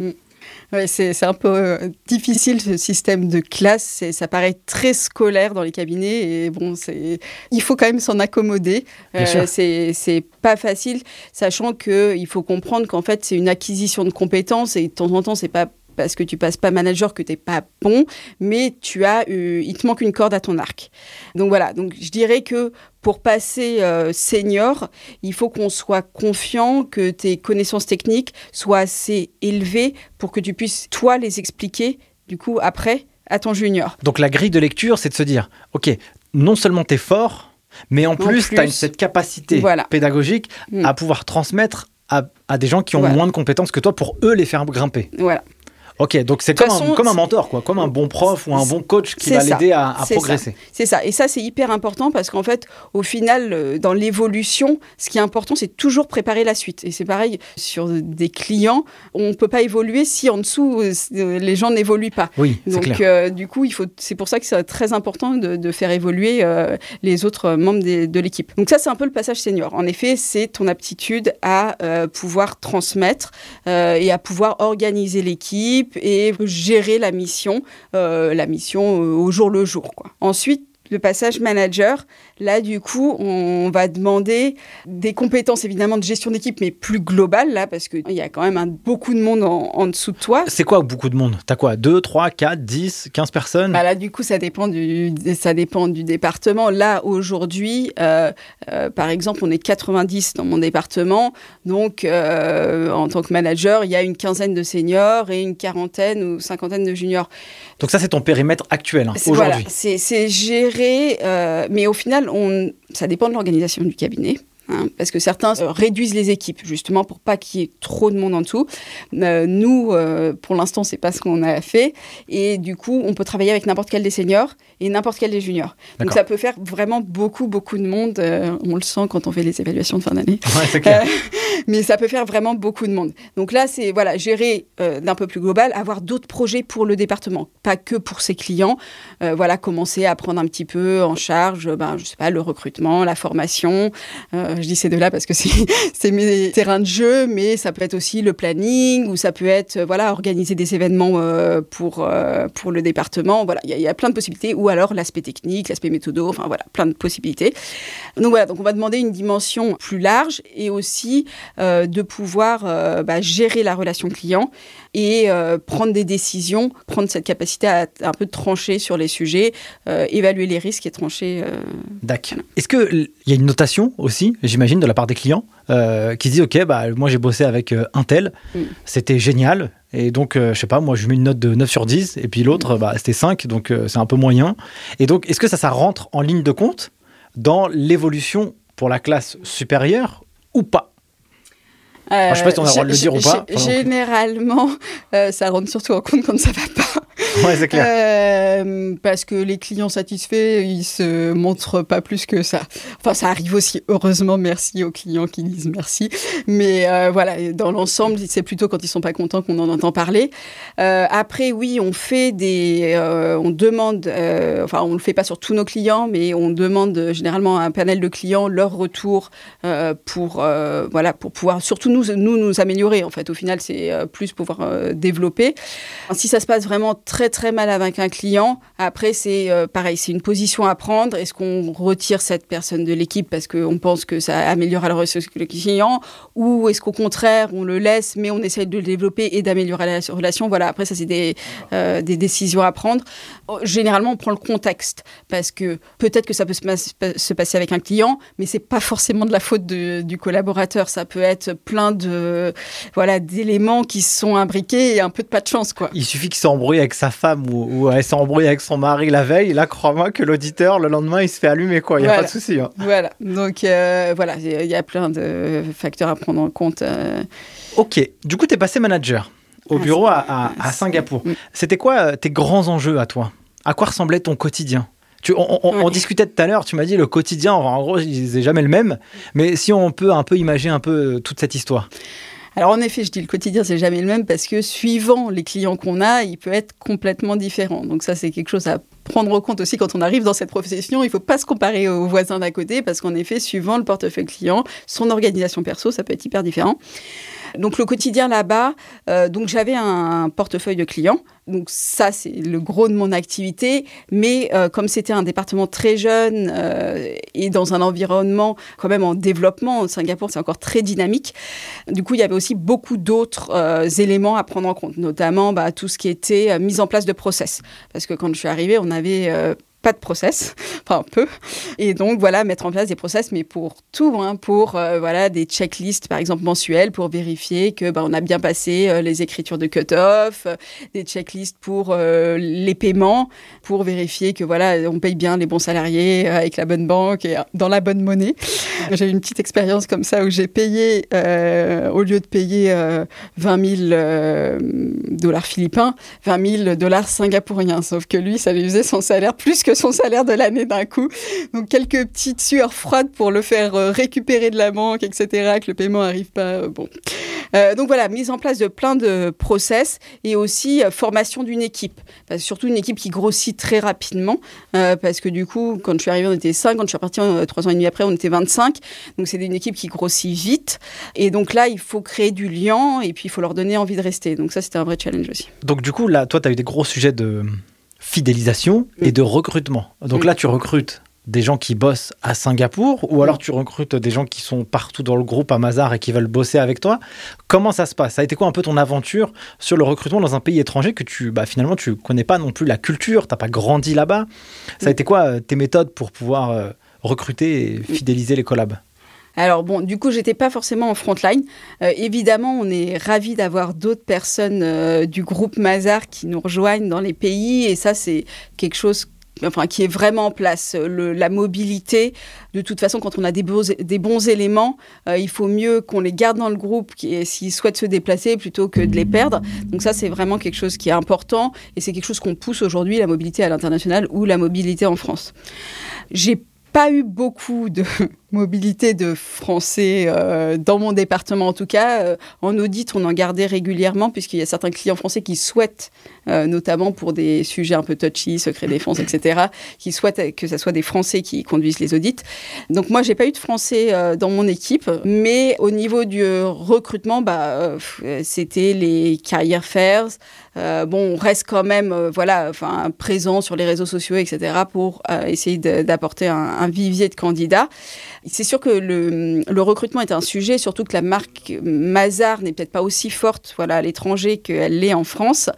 Ouais, c'est c'est un peu euh, difficile ce système de classe. Ça paraît très scolaire dans les cabinets et bon, c'est il faut quand même s'en accommoder. Sûr. c'est c'est pas facile, sachant que il faut comprendre qu'en fait c'est une acquisition de compétences et de temps en temps c'est pas parce que tu passes pas manager que t'es pas bon, mais tu as, euh, il te manque une corde à ton arc. Donc voilà. Donc je dirais que pour passer euh, senior, il faut qu'on soit confiant que tes connaissances techniques soient assez élevées pour que tu puisses toi les expliquer du coup après à ton junior. Donc la grille de lecture, c'est de se dire, ok, non seulement tu es fort, mais en plus, plus, tu as cette capacité voilà. pédagogique à pouvoir transmettre à, à des gens qui ont Voilà. moins de compétences que toi pour eux les faire grimper. Voilà. Ok, donc c'est comme, un, comme un mentor, quoi, comme un bon prof ou un bon coach qui va l'aider à, progresser. C'est ça. Et ça, c'est hyper important parce qu'en fait, au final, euh, dans l'évolution, ce qui est important, c'est toujours préparer la suite. Et c'est pareil sur des clients, on ne peut pas évoluer si en dessous, euh, les gens n'évoluent pas. Oui, Donc, clair. du coup. C'est pour ça que c'est très important de, faire évoluer les autres membres de l'équipe. Donc ça, c'est un peu le passage senior. En effet, c'est ton aptitude à pouvoir transmettre et à pouvoir organiser l'équipe et gérer la mission, euh, la mission euh, au jour le jour. Ensuite, le passage manager, là, du coup, on va demander des compétences évidemment de gestion d'équipe, mais plus globales, là, parce qu'il y a quand même beaucoup de monde en, dessous de toi. C'est quoi beaucoup de monde? T'as quoi? 2, 3, 4, 10, 15 personnes? Bah Là, du coup, ça dépend du, ça dépend du département. Là, aujourd'hui, euh, euh, par exemple, on est 90 dans mon département. Donc, euh, en tant que manager, il y a une quinzaine de seniors et une quarantaine ou cinquantaine de juniors. Donc ça, c'est ton périmètre actuel hein, aujourd'hui. Voilà, c'est géré, mais au final, ça dépend de l'organisation du cabinet. Hein, parce que certains euh, réduisent les équipes justement pour pas qu'il y ait trop de monde en dessous. Euh, nous, pour l'instant, c'est pas ce qu'on a fait, et du coup, on peut travailler avec n'importe quel des seniors et n'importe quel des juniors. Donc ça peut faire vraiment beaucoup, beaucoup de monde. on le sent quand on fait les évaluations de fin d'année. [laughs] Ouais, mais ça peut faire vraiment beaucoup de monde. Donc là, c'est voilà, gérer euh, d'un peu plus global, avoir d'autres projets pour le département, pas que pour ses clients. Euh, voilà, commencer à prendre un petit peu en charge, ben, je sais pas, le recrutement, la formation. Euh, je dis ces deux-là parce que [laughs] c'est mes terrains de jeu, mais ça peut être aussi le planning ou ça peut être voilà, organiser des événements pour, pour le département. Voilà, il y, a plein de possibilités. Ou alors l'aspect technique, l'aspect méthodo, enfin voilà, plein de possibilités. Donc voilà, donc on va demander une dimension plus large et aussi euh, de pouvoir euh, bah, gérer la relation client et euh, prendre des décisions, prendre cette capacité à un peu trancher sur les sujets, évaluer les risques et trancher. D'accord. Est-ce qu'il y a une notation aussi, j'imagine, de la part des clients qui se disent Ok, bah, moi j'ai bossé avec un tel, mm. c'était génial, et donc, je sais pas, moi, je mets une note de 9 sur 10, et puis l'autre, bah, c'était 5, donc c'est un peu moyen. Et donc, est-ce que ça, ça rentre en ligne de compte dans l'évolution pour la classe supérieure ou pas? Je sais pas si on a le droit de le dire ou pas. Généralement, euh, ça rentre surtout en compte quand ça va pas. [laughs] Ouais, c'est clair. Euh, parce que les clients satisfaits, ils se montrent pas plus que ça. Enfin, ça arrive aussi, heureusement, merci aux clients qui disent merci. Mais euh, voilà, dans l'ensemble, c'est plutôt quand ils sont pas contents qu'on en entend parler. après, oui, on fait des. on demande. enfin, on le fait pas sur tous nos clients, mais on demande généralement à un panel de clients leur retour pour, voilà, pour pouvoir surtout nous nous, nous, améliorer. En fait, au final, c'est euh, plus pouvoir euh, développer. Si ça se passe vraiment très très mal avec un client, après c'est euh, pareil, c'est une position à prendre. Est-ce qu'on retire cette personne de l'équipe parce qu'on pense que ça améliore la relation avec le client, ou est-ce qu'au contraire on le laisse, mais on essaye de le développer et d'améliorer la relation? Voilà. Après, ça c'est des, des décisions à prendre. Oh, généralement, on prend le contexte parce que peut-être que ça peut se, passer avec un client, mais c'est pas forcément de la faute du collaborateur. Ça peut être plein de voilà d'éléments qui sont imbriqués et un peu de pas de chance quoi. Il suffit qu'il s'embrouille avec sa femme ou, elle s'embrouille avec son mari la veille, là crois-moi que l'auditeur le lendemain il se fait allumer quoi, il n'y a pas de souci. Hein. Voilà, donc euh, voilà, il y a plein de facteurs à prendre en compte. Euh. Ok, du coup tu es passé manager au bureau à, Singapour. Mm. C'était quoi euh, tes grands enjeux à toi? À quoi ressemblait ton quotidien? Tu, on, discutait tout à l'heure, tu m'as dit le quotidien, en gros, n'est jamais le même. Mais si on peut un peu imaginer un peu euh, toute cette histoire. Alors en effet, je dis le quotidien, c'est jamais le même parce que suivant les clients qu'on a, il peut être complètement différent. Donc ça, c'est quelque chose à prendre en compte aussi quand on arrive dans cette profession. Il ne faut pas se comparer aux voisins d'à côté parce qu'en effet, suivant le portefeuille client, son organisation perso, ça peut être hyper différent. Donc le quotidien là-bas, euh, donc j'avais un portefeuille de clients. Donc ça, c'est le gros de mon activité. Mais euh, comme c'était un département très jeune euh, et dans un environnement quand même en développement, Singapour, c'est encore très dynamique. Du coup, il y avait aussi beaucoup d'autres éléments à prendre en compte, notamment bah, tout ce qui était mise en place de process. Parce que quand je suis arrivée, on avait pas de process, [laughs] enfin peu. Et donc voilà, mettre en place des process, mais pour tout, hein, pour euh, voilà des checklists par exemple mensuelles pour vérifier que bah, on a bien passé euh, les écritures de cut-off, euh, des checklists pour les paiements, pour vérifier que voilà on paye bien les bons salariés avec la bonne banque et dans la bonne monnaie. [laughs] J'ai eu une petite expérience comme ça où j'ai payé au lieu de payer 20 000 dollars philippins, 20 000 dollars singapouriens. Sauf que lui, ça lui faisait son salaire plus que son salaire de l'année d'un coup. Donc quelques petites sueurs froides pour le faire euh, récupérer de la banque, etc., que le paiement n'arrive pas. Euh, bon. Euh, donc voilà, mise en place de plein de process et aussi formation d'une équipe. surtout une équipe qui grossit très rapidement parce que du coup, quand je suis arrivée, on était 5, quand je suis repartie trois ans et demi après, on était 25. Donc c'est une équipe qui grossit vite. Et donc là, il faut créer du lien et puis il faut leur donner envie de rester. Donc ça, c'était un vrai challenge aussi. Donc du coup, là, toi, tu as eu des gros sujets de fidélisation et de recrutement. Donc là, tu recrutes des gens qui bossent à Singapour ou alors tu recrutes des gens qui sont partout dans le groupe à Mazar et qui veulent bosser avec toi. Comment ça se passe? Ça a été quoi un peu ton aventure sur le recrutement dans un pays étranger que tu bah, finalement tu connais pas non plus la culture, t'as pas grandi là-bas? Ça a été quoi euh, tes méthodes pour pouvoir euh, recruter et fidéliser les collabs? Alors bon, du coup, j'étais pas forcément en frontline. Euh, évidemment, on est ravis d'avoir d'autres personnes du groupe Mazar qui nous rejoignent dans les pays, et ça, c'est quelque chose enfin, qui est vraiment en place. la mobilité, de toute façon, quand on a des, des bons éléments, euh, il faut mieux qu'on les garde dans le groupe s'ils souhaitent se déplacer plutôt que de les perdre. Donc ça, c'est vraiment quelque chose qui est important et c'est quelque chose qu'on pousse aujourd'hui, la mobilité à l'international ou la mobilité en France. J'ai pas eu beaucoup de mobilité de Français euh, dans mon département en tout cas. Euh, en audit, on en gardait régulièrement puisqu'il y a certains clients français qui souhaitent, euh, notamment pour des sujets un peu touchy, secret défense, etc., qui souhaitent que ce soit des Français qui conduisent les audits. Donc moi, j'ai pas eu de Français dans mon équipe, mais au niveau du recrutement, bah, c'était les career fairs. bon, on reste quand même, voilà, enfin, présent sur les réseaux sociaux, etc., pour essayer d'apporter un, un vivier de candidats. C'est sûr que le, recrutement est un sujet, surtout que la marque Mazar n'est peut-être pas aussi forte voilà, à l'étranger qu'elle l'est en France.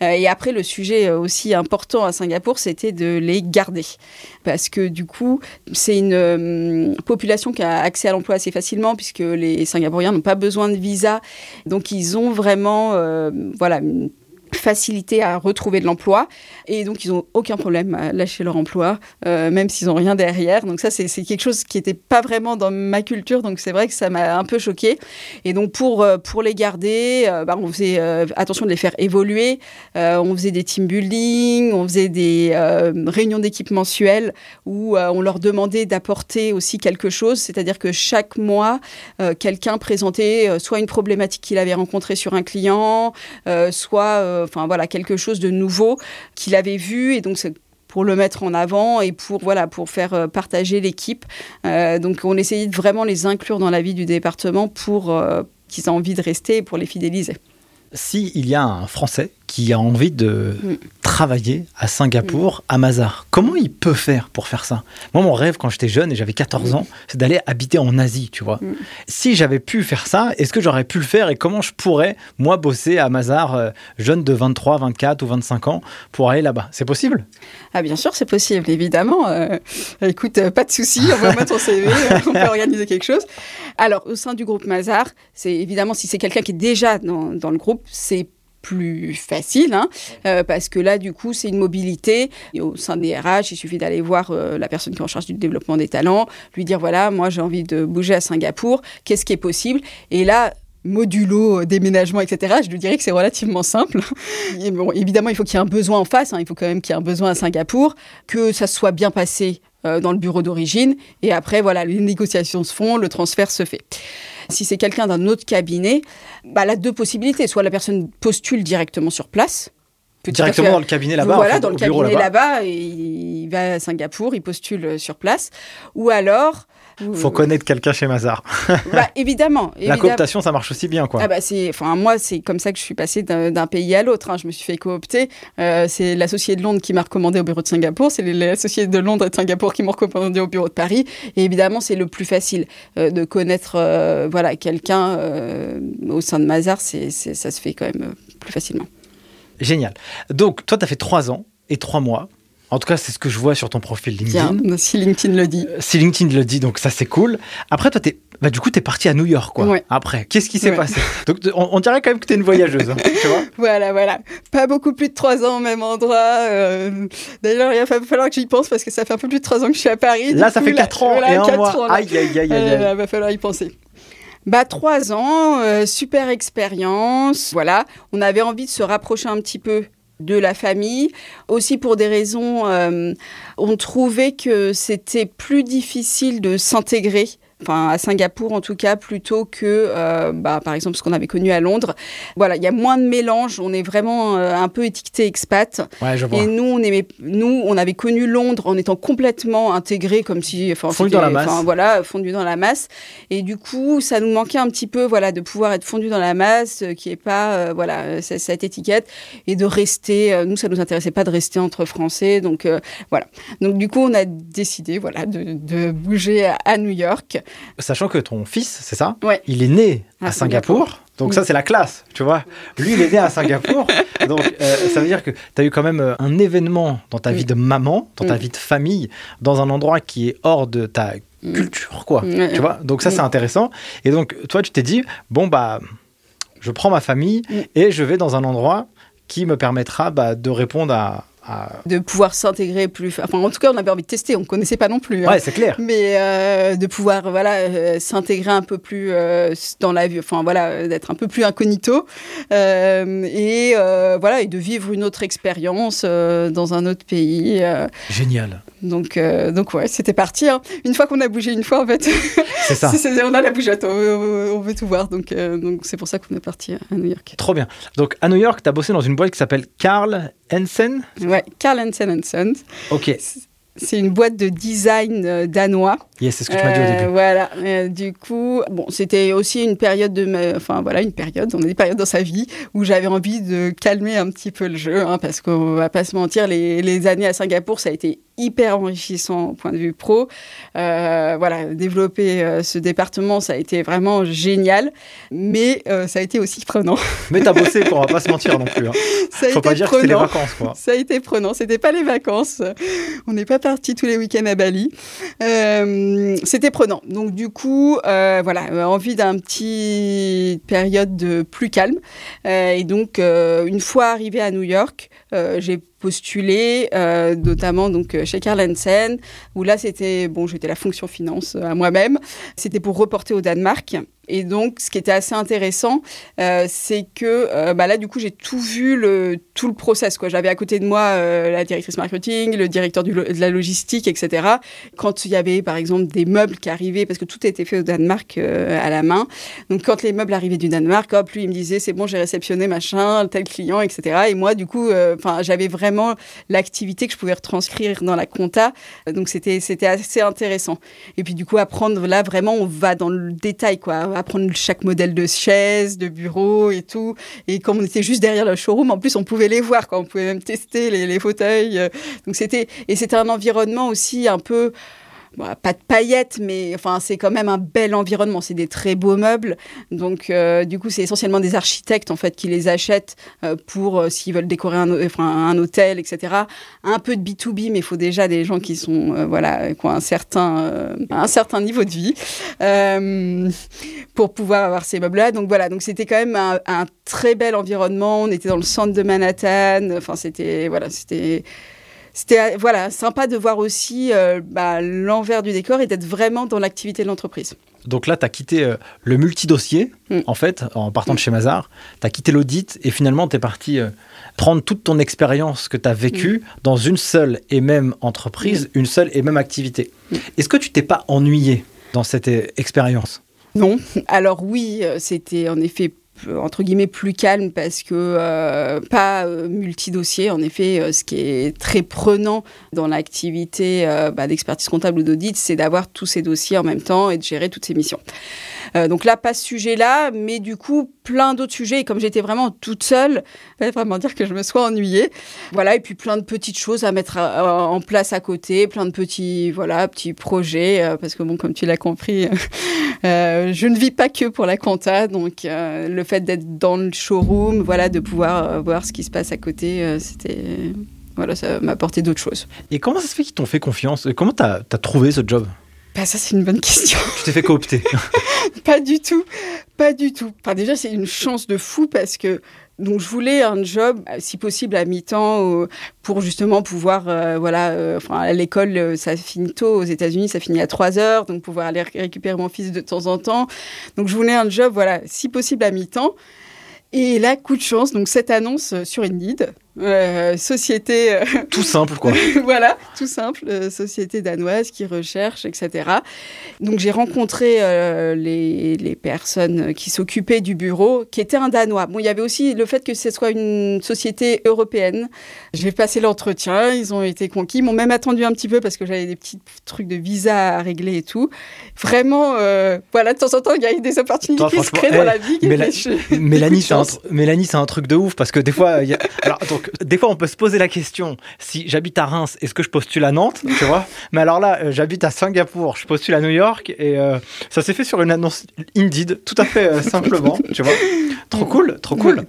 Euh, et après, le sujet aussi important à Singapour, c'était de les garder. Parce que du coup, c'est une euh, population qui a accès à l'emploi assez facilement, puisque les Singapouriens n'ont pas besoin de visa. Donc, ils ont vraiment euh, voilà, facilité à retrouver de l'emploi. Et donc, ils n'ont aucun problème à lâcher leur emploi, euh, même s'ils n'ont rien derrière. Donc ça, c'est quelque chose qui n'était pas vraiment dans ma culture. Donc c'est vrai que ça m'a un peu choqué. Et donc, pour, euh, pour les garder, euh, bah, on faisait attention de les faire évoluer. on faisait des team building, on faisait des réunions d'équipe mensuelles où on leur demandait d'apporter aussi quelque chose. C'est-à-dire que chaque mois, quelqu'un présentait soit une problématique qu'il avait rencontrée sur un client, soit enfin voilà, quelque chose de nouveau qu'il avait vu et donc c'est pour le mettre en avant et pour voilà pour faire euh, partager l'équipe. Euh, donc on essayait de vraiment les inclure dans la vie du département pour euh, qu'ils aient envie de rester et pour les fidéliser. S'il y a un Français qui a envie de mm. travailler à Singapour, mm. à Mazar. Comment il peut faire pour faire ça? Moi, mon rêve quand j'étais jeune et j'avais 14 mm. ans, c'est d'aller habiter en Asie, tu vois. Si j'avais pu faire ça, est-ce que j'aurais pu le faire et comment je pourrais, moi, bosser à Mazar, euh, jeune de 23, 24 ou 25 ans, pour aller là-bas? C'est possible? Ah, bien sûr, c'est possible, évidemment. Euh, écoute, euh, pas de souci, envoie-moi ton CV, [laughs] on peut organiser quelque chose. Alors, au sein du groupe Mazar, c'est évidemment, si c'est quelqu'un qui est déjà dans, dans le groupe, c'est plus facile, hein, euh, parce que là, du coup, c'est une mobilité. Au sein des RH, il suffit d'aller voir euh, la personne qui est en charge du développement des talents, lui dire, voilà, moi j'ai envie de bouger à Singapour, qu'est-ce qui est possible? Et là, modulo, euh, déménagement, etc., je lui dirais que c'est relativement simple. bon, évidemment, il faut qu'il y ait un besoin en face, hein, il faut quand même qu'il y ait un besoin à Singapour, que ça soit bien passé dans le bureau d'origine, et après, voilà, les négociations se font, le transfert se fait. Si c'est quelqu'un d'un autre cabinet, bah, elle a deux possibilités. Soit la personne postule directement sur place. Directement dans le cabinet là-bas. Voilà, dans le cabinet là-bas, il va à Singapour, il postule sur place. Ou alors, faut connaître quelqu'un chez Mazar. [laughs] bah, évidemment, La cooptation, ça marche aussi bien, quoi. Ah bah c'est, enfin moi, c'est comme ça que je suis passée d'un pays à l'autre. Hein. Je me suis fait coopter. Euh, c'est l'associé de Londres qui m'a recommandé au bureau de Singapour. C'est l'associé de Londres et de Singapour qui m'ont recommandé au bureau de Paris. Et évidemment, c'est le plus facile euh, de connaître, euh, voilà, quelqu'un au sein de Mazar. C'est, ça se fait quand même plus facilement. Génial. Donc, toi, tu as fait trois ans et trois mois En tout cas, c'est ce que je vois sur ton profil LinkedIn. Si LinkedIn le dit. Euh, Si LinkedIn le dit, donc ça c'est cool. Après, toi, t'es, bah, du coup, t'es parti à New York, quoi. Ouais. Après, qu'est-ce qui s'est Ouais. passé? Donc, on, on dirait quand même que t'es une voyageuse, hein, tu vois? [laughs] Voilà, voilà. Pas beaucoup plus de trois ans au même endroit. euh, D'ailleurs, il va falloir que j'y pense parce que ça fait un peu plus de trois ans que je suis à Paris. Là, ça coup, fait 4 ans voilà, et un quatre mois. ans. Aïe, aïe, aïe, aïe. aïe. là, va falloir y penser. Bah, trois ans, euh, super expérience. Voilà, on avait envie de se rapprocher un petit peu de la famille, aussi pour des raisons, euh, on trouvait que c'était plus difficile de s'intégrer. Enfin, à Singapour en tout cas, plutôt que, euh, bah, par exemple, ce qu'on avait connu à Londres. Voilà, il y a moins de mélange. On est vraiment euh, un peu étiqueté expat. Ouais, je vois. Et nous, on aimait, nous, on avait connu Londres en étant complètement intégrés, comme si, Fondu dans la masse. voilà, fondu dans la masse. Et du coup, ça nous manquait un petit peu, voilà, de pouvoir être fondu dans la masse, euh, qui est pas, euh, voilà, euh, cette étiquette, et de rester. euh, nous, ça nous intéressait pas de rester entre Français, donc euh, voilà. Donc du coup, on a décidé, voilà, de, de bouger à, à New York. Sachant que ton fils, c'est ça Ouais. Il est né à, À Singapour. Singapour. Donc Mm. ça, c'est la classe, tu vois. Lui, il est né à Singapour. [laughs] Donc euh, ça veut dire que tu as eu quand même euh, un événement dans ta Mm. vie de maman, dans ta Mm. vie de famille, dans un endroit qui est hors de ta Mm. culture, quoi. Tu vois Donc ça, c'est Mm. intéressant. Et donc, toi, tu t'es dit, bon, bah, je prends ma famille Mm. et je vais dans un endroit qui me permettra bah, de répondre à... à- de pouvoir s'intégrer plus. Enfin, en tout cas, on avait envie de tester. On connaissait pas non plus. hein. Ouais, c'est clair. mais euh, de pouvoir voilà euh, s'intégrer un peu plus euh, dans la vie enfin voilà d'être un peu plus incognito euh, et euh, voilà et de vivre une autre expérience euh, dans un autre pays euh, Génial. Donc euh, donc ouais c'était parti hein. une fois qu'on a bougé une fois en fait [laughs] C'est ça. [laughs] on a la bougeotte on, on- on veut tout voir donc euh, donc c'est pour ça qu'on est parti à New York Trop bien. Donc, à New York, tu as bossé dans une boîte qui s'appelle Carl Hansen? ouais Carl Hansen Sons Ok. c'est une boîte de design euh, danois Yes, c'est ce que tu m'as dit au Euh, début. Voilà. Euh, du coup, bon, c'était aussi une période de, ma- enfin voilà, une période. On a des périodes dans sa vie où j'avais envie de calmer un petit peu le jeu, hein, parce qu'on va pas se mentir, les, les années à Singapour, ça a été hyper enrichissant au point de vue pro. Euh, voilà, développer euh, ce département, ça a été vraiment génial, mais euh, ça a été aussi prenant. [laughs] Mais t'as bossé, quoi, on va pas se mentir non plus. Hein. ça a Faut été pas dire que c'était les prenant. vacances, quoi. Ça a été prenant. C'était pas les vacances. On n'est pas parti tous les week-ends à Bali. Euh, C'était prenant. Donc du coup, euh, voilà, euh, envie d'un petit période de plus calme. Et donc, une fois arrivé à New York, j'ai postulé, euh, notamment donc euh, chez Carl Hansen, où là c'était bon, j'étais la fonction finance euh, à moi-même. C'était pour reporter au Danemark. Et donc, ce qui était assez intéressant, euh, c'est que bah là, du coup, j'ai tout vu, le, tout le process. quoi. J'avais à côté de moi la directrice marketing, le directeur du de la logistique, etc. Quand il y avait, par exemple, des meubles qui arrivaient, parce que tout était fait au Danemark à la main. Donc, quand les meubles arrivaient du Danemark, hop, lui, il me disait, c'est bon, j'ai réceptionné machin, tel client, etc. Et moi, du coup, enfin, j'avais vraiment l'activité que je pouvais retranscrire dans la compta. Donc, c'était c'était assez intéressant. Et puis, du coup, apprendre, là, vraiment, on va dans le détail, quoi apprendre chaque modèle de chaise, de bureau et tout. Et comme on était juste derrière le showroom, en plus, on pouvait les voir, quoi. On pouvait même tester les, les fauteuils. euh. Donc c'était et c'était un environnement aussi un peu bon, pas de paillettes, mais enfin c'est quand même un bel environnement. C'est des très beaux meubles. Donc euh, du coup, c'est essentiellement des architectes en fait qui les achètent euh, pour euh, s'ils veulent décorer un, hôtel, etc. Un peu de B 2 B, mais il faut déjà des gens qui sont voilà qui ont un certain un certain niveau de vie pour pouvoir avoir ces meubles-là. Donc voilà, donc c'était quand même un, un très bel environnement. On était dans le centre de Manhattan. Enfin c'était voilà c'était c'était voilà sympa de voir aussi euh, bah, l'envers du décor et d'être vraiment dans l'activité de l'entreprise. Donc là, tu as quitté euh, le multidossier, Mm. en fait, en partant de chez Mazar. Tu as quitté l'audit et finalement, tu es parti euh, prendre toute ton expérience que tu as vécue dans une seule et même entreprise, une seule et même activité. Mm. Est-ce que tu t'es pas ennuyé dans cette euh, expérience? Non. Alors oui, euh, c'était en effet entre guillemets plus calme parce que euh, pas euh, multidossier. En effet, euh, ce qui est très prenant dans l'activité euh, bah, d'expertise comptable ou d'audit, c'est d'avoir tous ces dossiers en même temps et de gérer toutes ces missions. Euh, donc là, pas ce sujet-là, mais du coup, plein d'autres sujets. Et comme j'étais vraiment toute seule, ça veut vraiment dire que je me sois ennuyée. Voilà, et puis plein de petites choses à mettre à- en place à côté, plein de petits, voilà, petits projets, euh, parce que bon, comme tu l'as compris, [laughs] euh, je ne vis pas que pour la compta, donc euh, le fait d'être dans le showroom, voilà, de pouvoir euh, voir ce qui se passe à côté, euh, c'était voilà, ça m'a apporté d'autres choses. Et comment ça se fait qu'ils t'ont fait confiance? Comment tu as, trouvé ce job? Bah ça c'est une bonne question. [laughs] Tu t'es fait coopter Pas du tout, pas du tout. Enfin déjà c'est une chance de fou parce que donc je voulais un job, si possible à mi-temps, pour justement pouvoir, euh, voilà, euh, enfin à l'école euh, ça finit tôt, aux États-Unis ça finit à 3 heures, donc pouvoir aller récupérer mon fils de temps en temps. Donc je voulais un job, voilà, si possible à mi-temps. Et là, coup de chance, donc cette annonce sur Indeed, euh, société. Euh, [laughs] tout simple, quoi. [laughs] voilà, tout simple. Euh, société danoise qui recherche, etc. Donc j'ai rencontré les, les, personnes qui s'occupaient du bureau, qui étaient un Danois. Bon, il y avait aussi le fait que ce soit une société européenne. J'ai passé l'entretien, ils ont été conquis. Ils m'ont même attendu un petit peu parce que j'avais des petits trucs de visa à régler et tout. Vraiment, voilà, de temps en temps, il y a eu des opportunités qui se créent dans la vie. [laughs] Mélanie, c'est un, truc de ouf parce que des fois, y a... alors des fois, on peut se poser la question si j'habite à Reims, est-ce que je postule à Nantes Tu vois? Mais alors là, euh, j'habite à Singapour, je postule à New York et euh, ça s'est fait sur une annonce Indeed, tout à fait euh, [laughs] simplement, tu vois Trop cool, trop cool.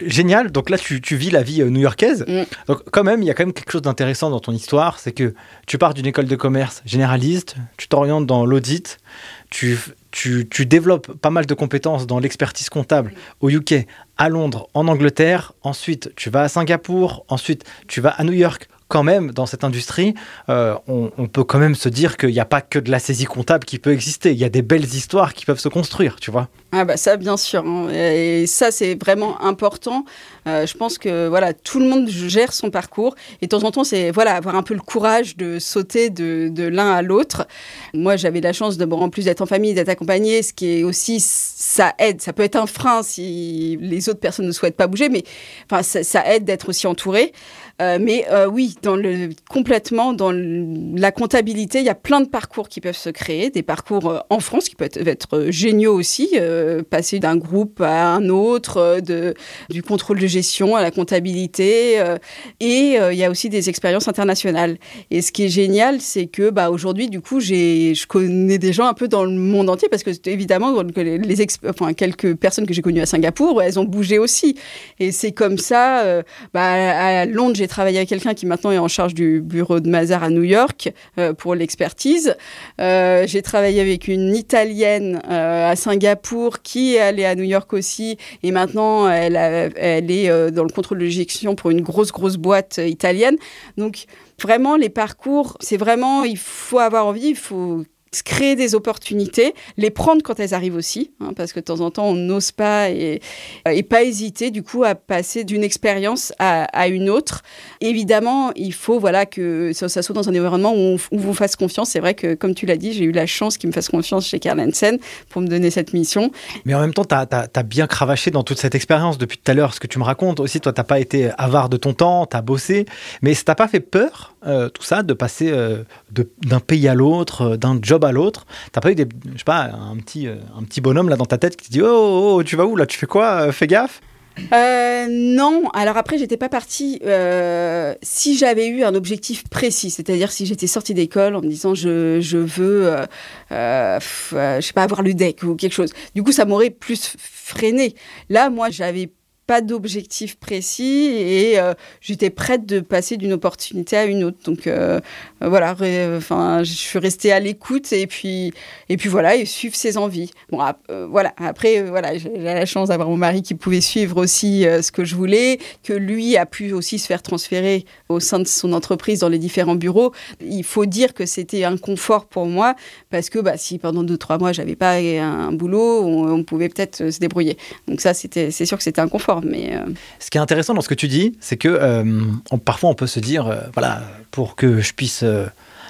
génial. Donc là, tu, vis la vie new-yorkaise. Mm. Donc quand même, il y a quand même quelque chose d'intéressant dans ton histoire, c'est que tu pars d'une école de commerce généraliste, tu t'orientes dans l'audit, tu tu, développes pas mal de compétences dans l'expertise comptable au UK, à Londres, en Angleterre. Ensuite, tu vas à Singapour. Ensuite, tu vas à New York. Quand même, dans cette industrie, euh, on, peut quand même se dire qu'il n'y a pas que de la saisie comptable qui peut exister. Il y a des belles histoires qui peuvent se construire, tu vois. Ah bah ça bien sûr hein. et ça c'est vraiment important. Euh, je pense que voilà tout le monde gère son parcours et de temps en temps c'est voilà avoir un peu le courage de sauter de, l'un à l'autre. Moi j'avais la chance de en plus d'être en famille d'être accompagnée, ce qui est aussi ça aide. Ça peut être un frein si les autres personnes ne souhaitent pas bouger, mais enfin ça aide d'être aussi entouré. Euh, mais euh, oui, complètement dans la comptabilité, il y a plein de parcours qui peuvent se créer, des parcours en France qui peuvent être, géniaux aussi. Euh, passer d'un groupe à un autre, euh, de, du contrôle de gestion à la comptabilité. Euh, et il y a aussi des expériences internationales. Et ce qui est génial, c'est que bah, aujourd'hui, du coup, je connais des gens un peu dans le monde entier parce que évidemment, les, quelques personnes que j'ai connues à Singapour, elles ont bougé aussi. Et c'est comme ça. bah, à Londres, j'ai travaillé avec quelqu'un qui maintenant est en charge du bureau de Mazar à New York pour l'expertise. j'ai travaillé avec une Italienne à Singapour qui est allée à New York aussi et maintenant elle, est euh, dans le contrôle de gestion pour une grosse, grosse boîte euh, italienne. Donc vraiment, les parcours, c'est vraiment, il faut avoir envie, il faut créer des opportunités, les prendre quand elles arrivent aussi, hein, parce que de temps en temps on n'ose pas et, et, pas hésiter du coup à passer d'une expérience à, à, une autre. Évidemment, il faut voilà que ça, soit dans un environnement où on, où vous fasse confiance. C'est vrai que comme tu l'as dit, j'ai eu la chance qu'il me fasse confiance chez Karl Hansen pour me donner cette mission. Mais en même temps, tu as, as, bien cravaché dans toute cette expérience depuis tout à l'heure, ce que tu me racontes aussi. Toi, t'as pas été avare de ton temps, tu as bossé, mais ça t'a pas fait peur euh, tout ça de passer euh, d'un pays à l'autre, euh, d'un job à l'autre. T'as pas eu je sais pas, un petit, un petit bonhomme là dans ta tête qui te dit oh, oh, oh tu vas où là, tu fais quoi, fais gaffe? Non, alors après j'étais pas partie. si j'avais eu un objectif précis, c'est-à-dire si j'étais sortie d'école en me disant je, je veux, je sais pas avoir le deck ou quelque chose. Du coup ça m'aurait plus freiné. Là moi j'avais pas d'objectif précis et euh, j'étais prête de passer d'une opportunité à une autre. Donc euh, voilà, enfin, je suis restée à l'écoute et puis et puis voilà et suivre ses envies. Bon, euh, voilà. Après, voilà, j'ai la chance d'avoir mon mari qui pouvait suivre aussi ce que je voulais, que lui a pu aussi se faire transférer au sein de son entreprise dans les différents bureaux. Il faut dire que c'était un confort pour moi parce que bah, si pendant deux trois mois j'avais pas un, boulot, on, on pouvait peut-être se débrouiller. Donc ça, c'était, c'est sûr que c'était un confort. Euh, Ce qui est intéressant dans ce que tu dis, c'est que euh, parfois on peut se dire, euh, voilà, pour que je puisse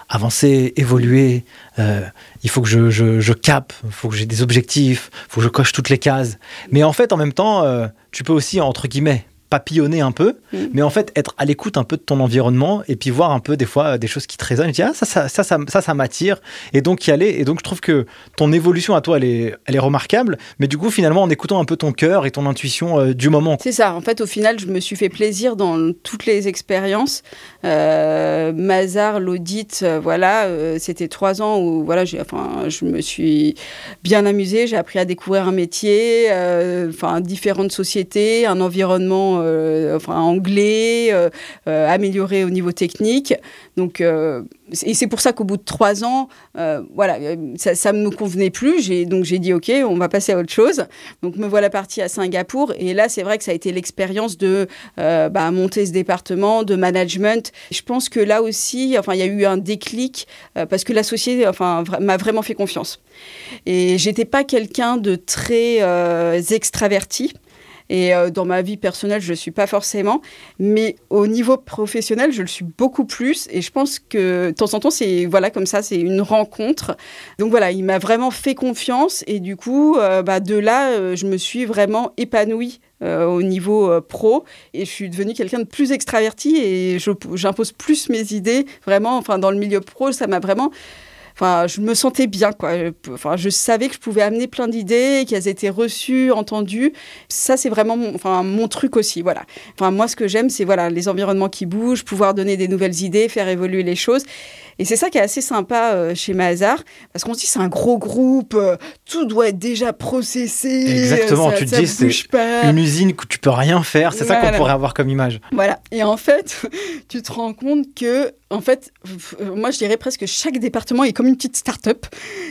avancer, évoluer, il faut que je, je, je capte, il faut que j'ai des objectifs, il faut que je coche toutes les cases. Mais en fait, en même temps, tu peux aussi, entre guillemets, papillonner un peu, mm. mais en fait être à l'écoute un peu de ton environnement et puis voir un peu des fois des choses qui te résonnent. Et dire, ah, ça, ça, ça, ça, ça, m'attire. Et donc y aller. Et donc je trouve que ton évolution à toi, elle est, elle est remarquable. Mais du coup, finalement, en écoutant un peu ton cœur et ton intuition euh, du moment. C'est ça. En fait, au final, je me suis fait plaisir dans toutes les expériences. Euh, Mazar, l'audit, euh, voilà, euh, c'était trois ans où voilà, enfin, je me suis bien amusée. J'ai appris à découvrir un métier, enfin différentes sociétés, un environnement enfin, anglais, amélioré au niveau technique. Donc, et c'est pour ça qu'au bout de trois ans, voilà, ça, ne me convenait plus. donc j'ai dit ok, on va passer à autre chose. Donc me voilà partie à Singapour. Et là, c'est vrai que ça a été l'expérience de bah, monter ce département, de management. Je pense que là aussi, enfin, il y a eu un déclic parce que l'associé, enfin, m'a vraiment fait confiance. Et j'étais pas quelqu'un de très euh, extraverti. Et euh, dans ma vie personnelle, je ne suis pas forcément. Mais au niveau professionnel, je le suis beaucoup plus. Et je pense que de temps en temps, c'est voilà, comme ça, c'est une rencontre. Donc voilà, il m'a vraiment fait confiance. Et du coup, euh, bah, de là, je me suis vraiment épanouie au niveau pro et je suis devenue quelqu'un de plus extraverti et j'impose plus mes idées vraiment enfin dans le milieu pro ça m'a vraiment enfin, je me sentais bien, quoi. Enfin, je savais que je pouvais amener plein d'idées, qu'elles étaient reçues, entendues. Ça, c'est vraiment mon, enfin, mon truc aussi, voilà. Enfin, moi, ce que j'aime, c'est voilà, les environnements qui bougent, pouvoir donner des nouvelles idées, faire évoluer les choses. Et c'est ça qui est assez sympa euh, chez Mazar, parce qu'on se dit c'est un gros groupe, euh, tout doit être déjà processé. Exactement, tu te dis c'est une usine que tu peux rien faire, c'est ça qu'on pourrait avoir comme image. Voilà, et en fait, [laughs] tu te rends compte que, en fait, moi je dirais presque chaque département est comme une petite start-up,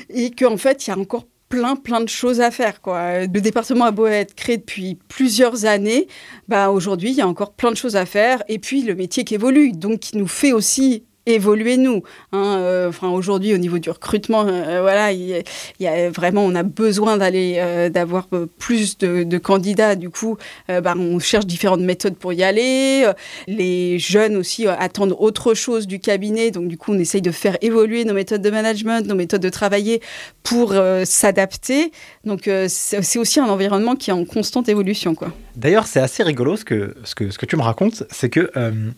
et qu'en fait, il y a encore plein plein de choses à faire. Le département a beau être créé depuis plusieurs années, bah aujourd'hui il y a encore plein de choses à faire et puis le métier qui évolue donc qui nous fait aussi évoluer nous. Hein, euh, enfin aujourd'hui au niveau du recrutement, euh, voilà, il y, a vraiment on a besoin d'aller euh, d'avoir plus de, candidats. Du coup, bah, on cherche différentes méthodes pour y aller. Les jeunes aussi attendent autre chose du cabinet, donc du coup on essaye de faire évoluer nos méthodes de management, nos méthodes de travailler pour s'adapter. Donc c'est aussi un environnement qui est en constante évolution, quoi. D'ailleurs, c'est assez rigolo ce que, ce que, ce que tu me racontes, c'est que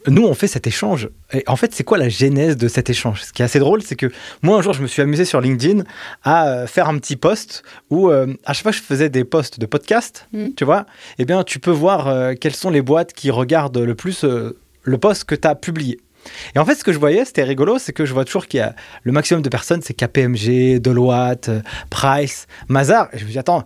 nous, on fait cet échange. Et en fait, c'est quoi la genèse de cet échange. Ce qui est assez drôle, c'est que moi, un jour, je me suis amusé sur LinkedIn à euh, faire un petit post où, euh, à chaque fois que je faisais des posts de podcast, mm. tu vois, eh bien, tu peux voir euh, quelles sont les boîtes qui regardent le plus le post que tu as publié. Et en fait, ce que je voyais, c'était rigolo, c'est que je vois toujours qu'il y a le maximum de personnes, c'est KPMG, Deloitte, Price, Mazar. Et je me dis, attends,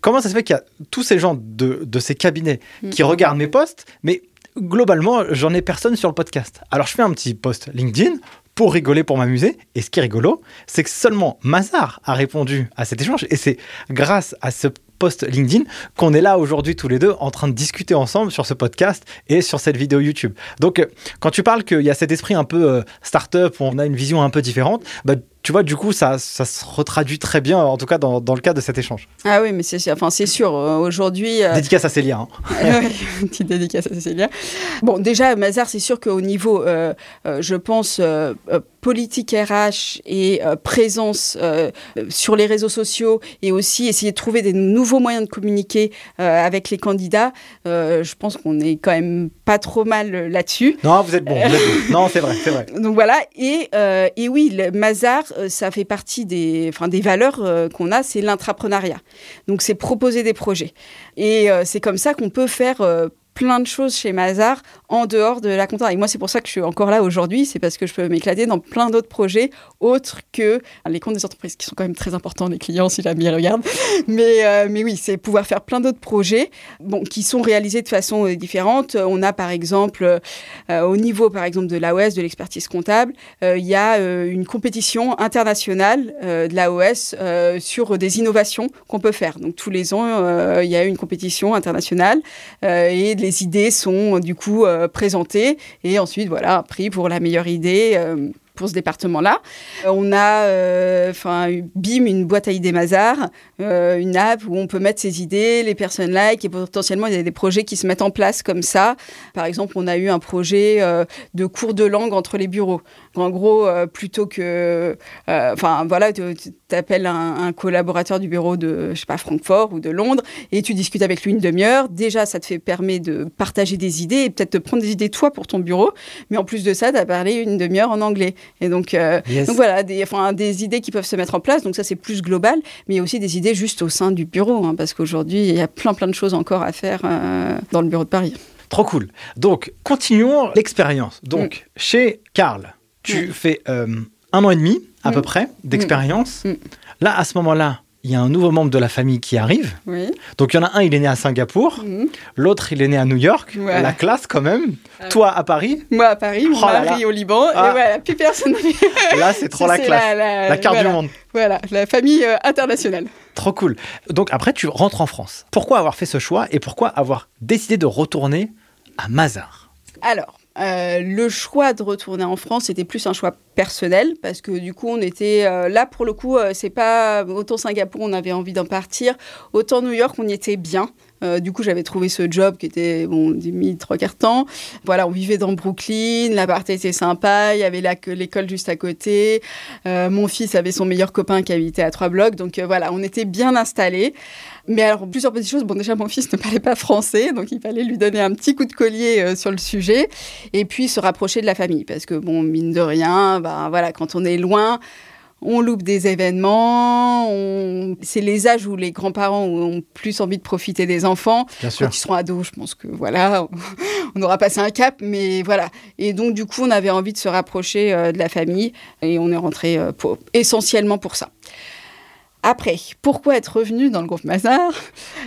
comment ça se fait qu'il y a tous ces gens de, de ces cabinets mm. qui regardent mes posts, mais globalement, j'en ai personne sur le podcast. Alors je fais un petit post LinkedIn pour rigoler, pour m'amuser. Et ce qui est rigolo, c'est que seulement Mazar a répondu à cet échange. Et c'est grâce à ce post LinkedIn qu'on est là aujourd'hui tous les deux en train de discuter ensemble sur ce podcast et sur cette vidéo YouTube. Donc, quand tu parles qu'il y a cet esprit un peu euh, start-up où on a une vision un peu différente, bah, tu vois, du coup, ça, ça se retraduit très bien, en tout cas dans, dans le cas de cet échange. Ah oui, mais c'est enfin, sûr. Euh, aujourd'hui. Euh, dédicace à Célia. Hein. [laughs] oui, petite dédicace à Célia. Bon, déjà, Mazar, c'est sûr qu'au niveau, euh, je pense, politique RH et présence sur les réseaux sociaux et aussi essayer de trouver des nouveaux moyens de communiquer avec les candidats, je pense qu'on est quand même pas trop mal là-dessus. Non, vous êtes bon. non, c'est vrai, c'est vrai. [laughs] Donc voilà. Et, et oui, le Mazar, euh, ça fait partie des, enfin, des valeurs euh, qu'on a, c'est l'intrapreneuriat. Donc c'est proposer des projets. Et euh, c'est comme ça qu'on peut faire plein de choses chez Mazar en dehors de la compta. Et moi, c'est pour ça que je suis encore là aujourd'hui, c'est parce que je peux m'éclater dans plein d'autres projets autres que les comptes des entreprises, qui sont quand même très importants, les clients, si jamais ils regardent. Mais, euh, mais oui, c'est pouvoir faire plein d'autres projets bon, qui sont réalisés de façon euh, différente. On a par exemple, euh, au niveau par exemple de l'AOS, de l'expertise comptable, il y a une compétition internationale de l'AOS sur des innovations qu'on peut faire. Donc tous les ans, il y a une compétition internationale et les idées sont du coup euh, présentées et ensuite voilà pris pour la meilleure idée euh, pour ce département-là. Euh, on a, enfin, BIM, une boîte à idées Mazar, une app où on peut mettre ses idées, les personnes like, et potentiellement il y a des projets qui se mettent en place comme ça. Par exemple, on a eu un projet de cours de langue entre les bureaux. En gros, plutôt que, enfin, voilà, tu appelles un, un, collaborateur du bureau de, je sais pas, Francfort ou de Londres, et tu discutes avec lui une demi-heure. Déjà, ça te fait permet de partager des idées et peut-être de prendre des idées toi pour ton bureau. Mais en plus de ça, tu as parlé une demi-heure en anglais. Et donc, euh, donc voilà, des, enfin, des idées qui peuvent se mettre en place. Donc ça, c'est plus global. Mais il y a aussi des idées juste au sein du bureau, hein, parce qu'aujourd'hui, il y a plein, plein de choses encore à faire euh, dans le bureau de Paris. Trop cool. Donc, continuons l'expérience. Donc, mm. chez Karl, tu fais euh, un an et demi à peu mm. près d'expérience. Mm. Là, à ce moment-là, il y a un nouveau membre de la famille qui arrive. Oui. Donc il y en a un, il est né à Singapour, l'autre, il est né à New York. La classe quand même. Ah. Toi à Paris, Moi à Paris, Oh là mari là. au Liban, Ah. et voilà, plus personne. [laughs] là c'est trop Ça, la classe. La, la- La carte voilà. du monde. Voilà, la famille euh, internationale. Trop cool. Donc après, tu rentres en France. Pourquoi avoir fait ce choix et pourquoi avoir décidé de retourner à Mazar? Alors, euh, le choix de retourner en France, c'était plus un choix personnel parce que du coup, on était euh, là pour le coup, euh, c'est pas autant Singapour, on avait envie d'en partir, autant New York, on y était bien. Du coup, j'avais trouvé ce job qui était, bon, mis trois quarts temps. Voilà, on vivait dans Brooklyn, l'appart était sympa, il y avait l'école juste à côté. Mon fils avait son meilleur copain qui habitait à trois blocs. Donc voilà, on était bien installés. Mais alors, plusieurs petites choses. Bon, déjà, mon fils ne parlait pas français, donc il fallait lui donner un petit coup de collier euh, sur le sujet. Et puis, se rapprocher de la famille. Parce que, bon, mine de rien, ben, voilà, quand on est loin, on loupe des événements. on- C'est les âges où les grands-parents ont plus envie de profiter des enfants. Bien Quand ils seront ados, je pense que voilà, [laughs] on aura passé un cap, mais voilà. Et donc, du coup, on avait envie de se rapprocher euh, de la famille et on est rentré euh, pour- essentiellement pour ça. Après, pourquoi être revenu dans le groupe Mazar?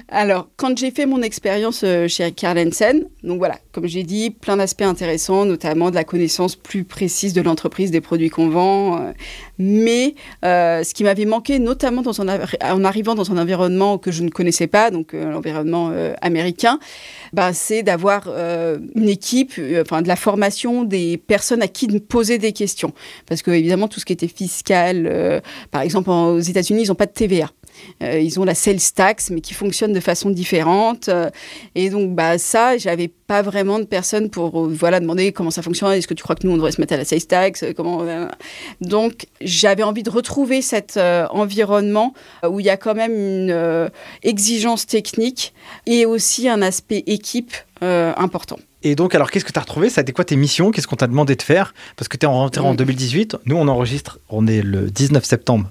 Alors, quand j'ai fait mon expérience euh, chez Karl Hansen, donc voilà, comme j'ai dit, plein d'aspects intéressants, notamment de la connaissance plus précise de l'entreprise, des produits qu'on vend. euh, mais euh, ce qui m'avait manqué, notamment en arrivant dans un environnement que je ne connaissais pas, donc l'environnement américain, bah, c'est d'avoir une équipe, enfin de la formation des personnes à qui poser des questions. Parce que évidemment, tout ce qui était fiscal, par exemple aux États-Unis, ils n'ont pas de TVA. Euh, ils ont la sales tax, mais qui fonctionne de façon différente. Euh, et donc, bah, ça, j'avais pas vraiment de personnes pour euh, voilà, demander comment ça fonctionne. Est-ce que tu crois que nous, on devrait se mettre à la sales tax comment, Donc, j'avais envie de retrouver cet environnement où il y a quand même une exigence technique et aussi un aspect équipe important. Et donc, alors, qu'est-ce que tu as retrouvé? Ça a été quoi tes missions? Qu'est-ce qu'on t'a demandé de faire? Parce que tu es rentré en Mm. 2018. Nous, on enregistre, on est le 19 septembre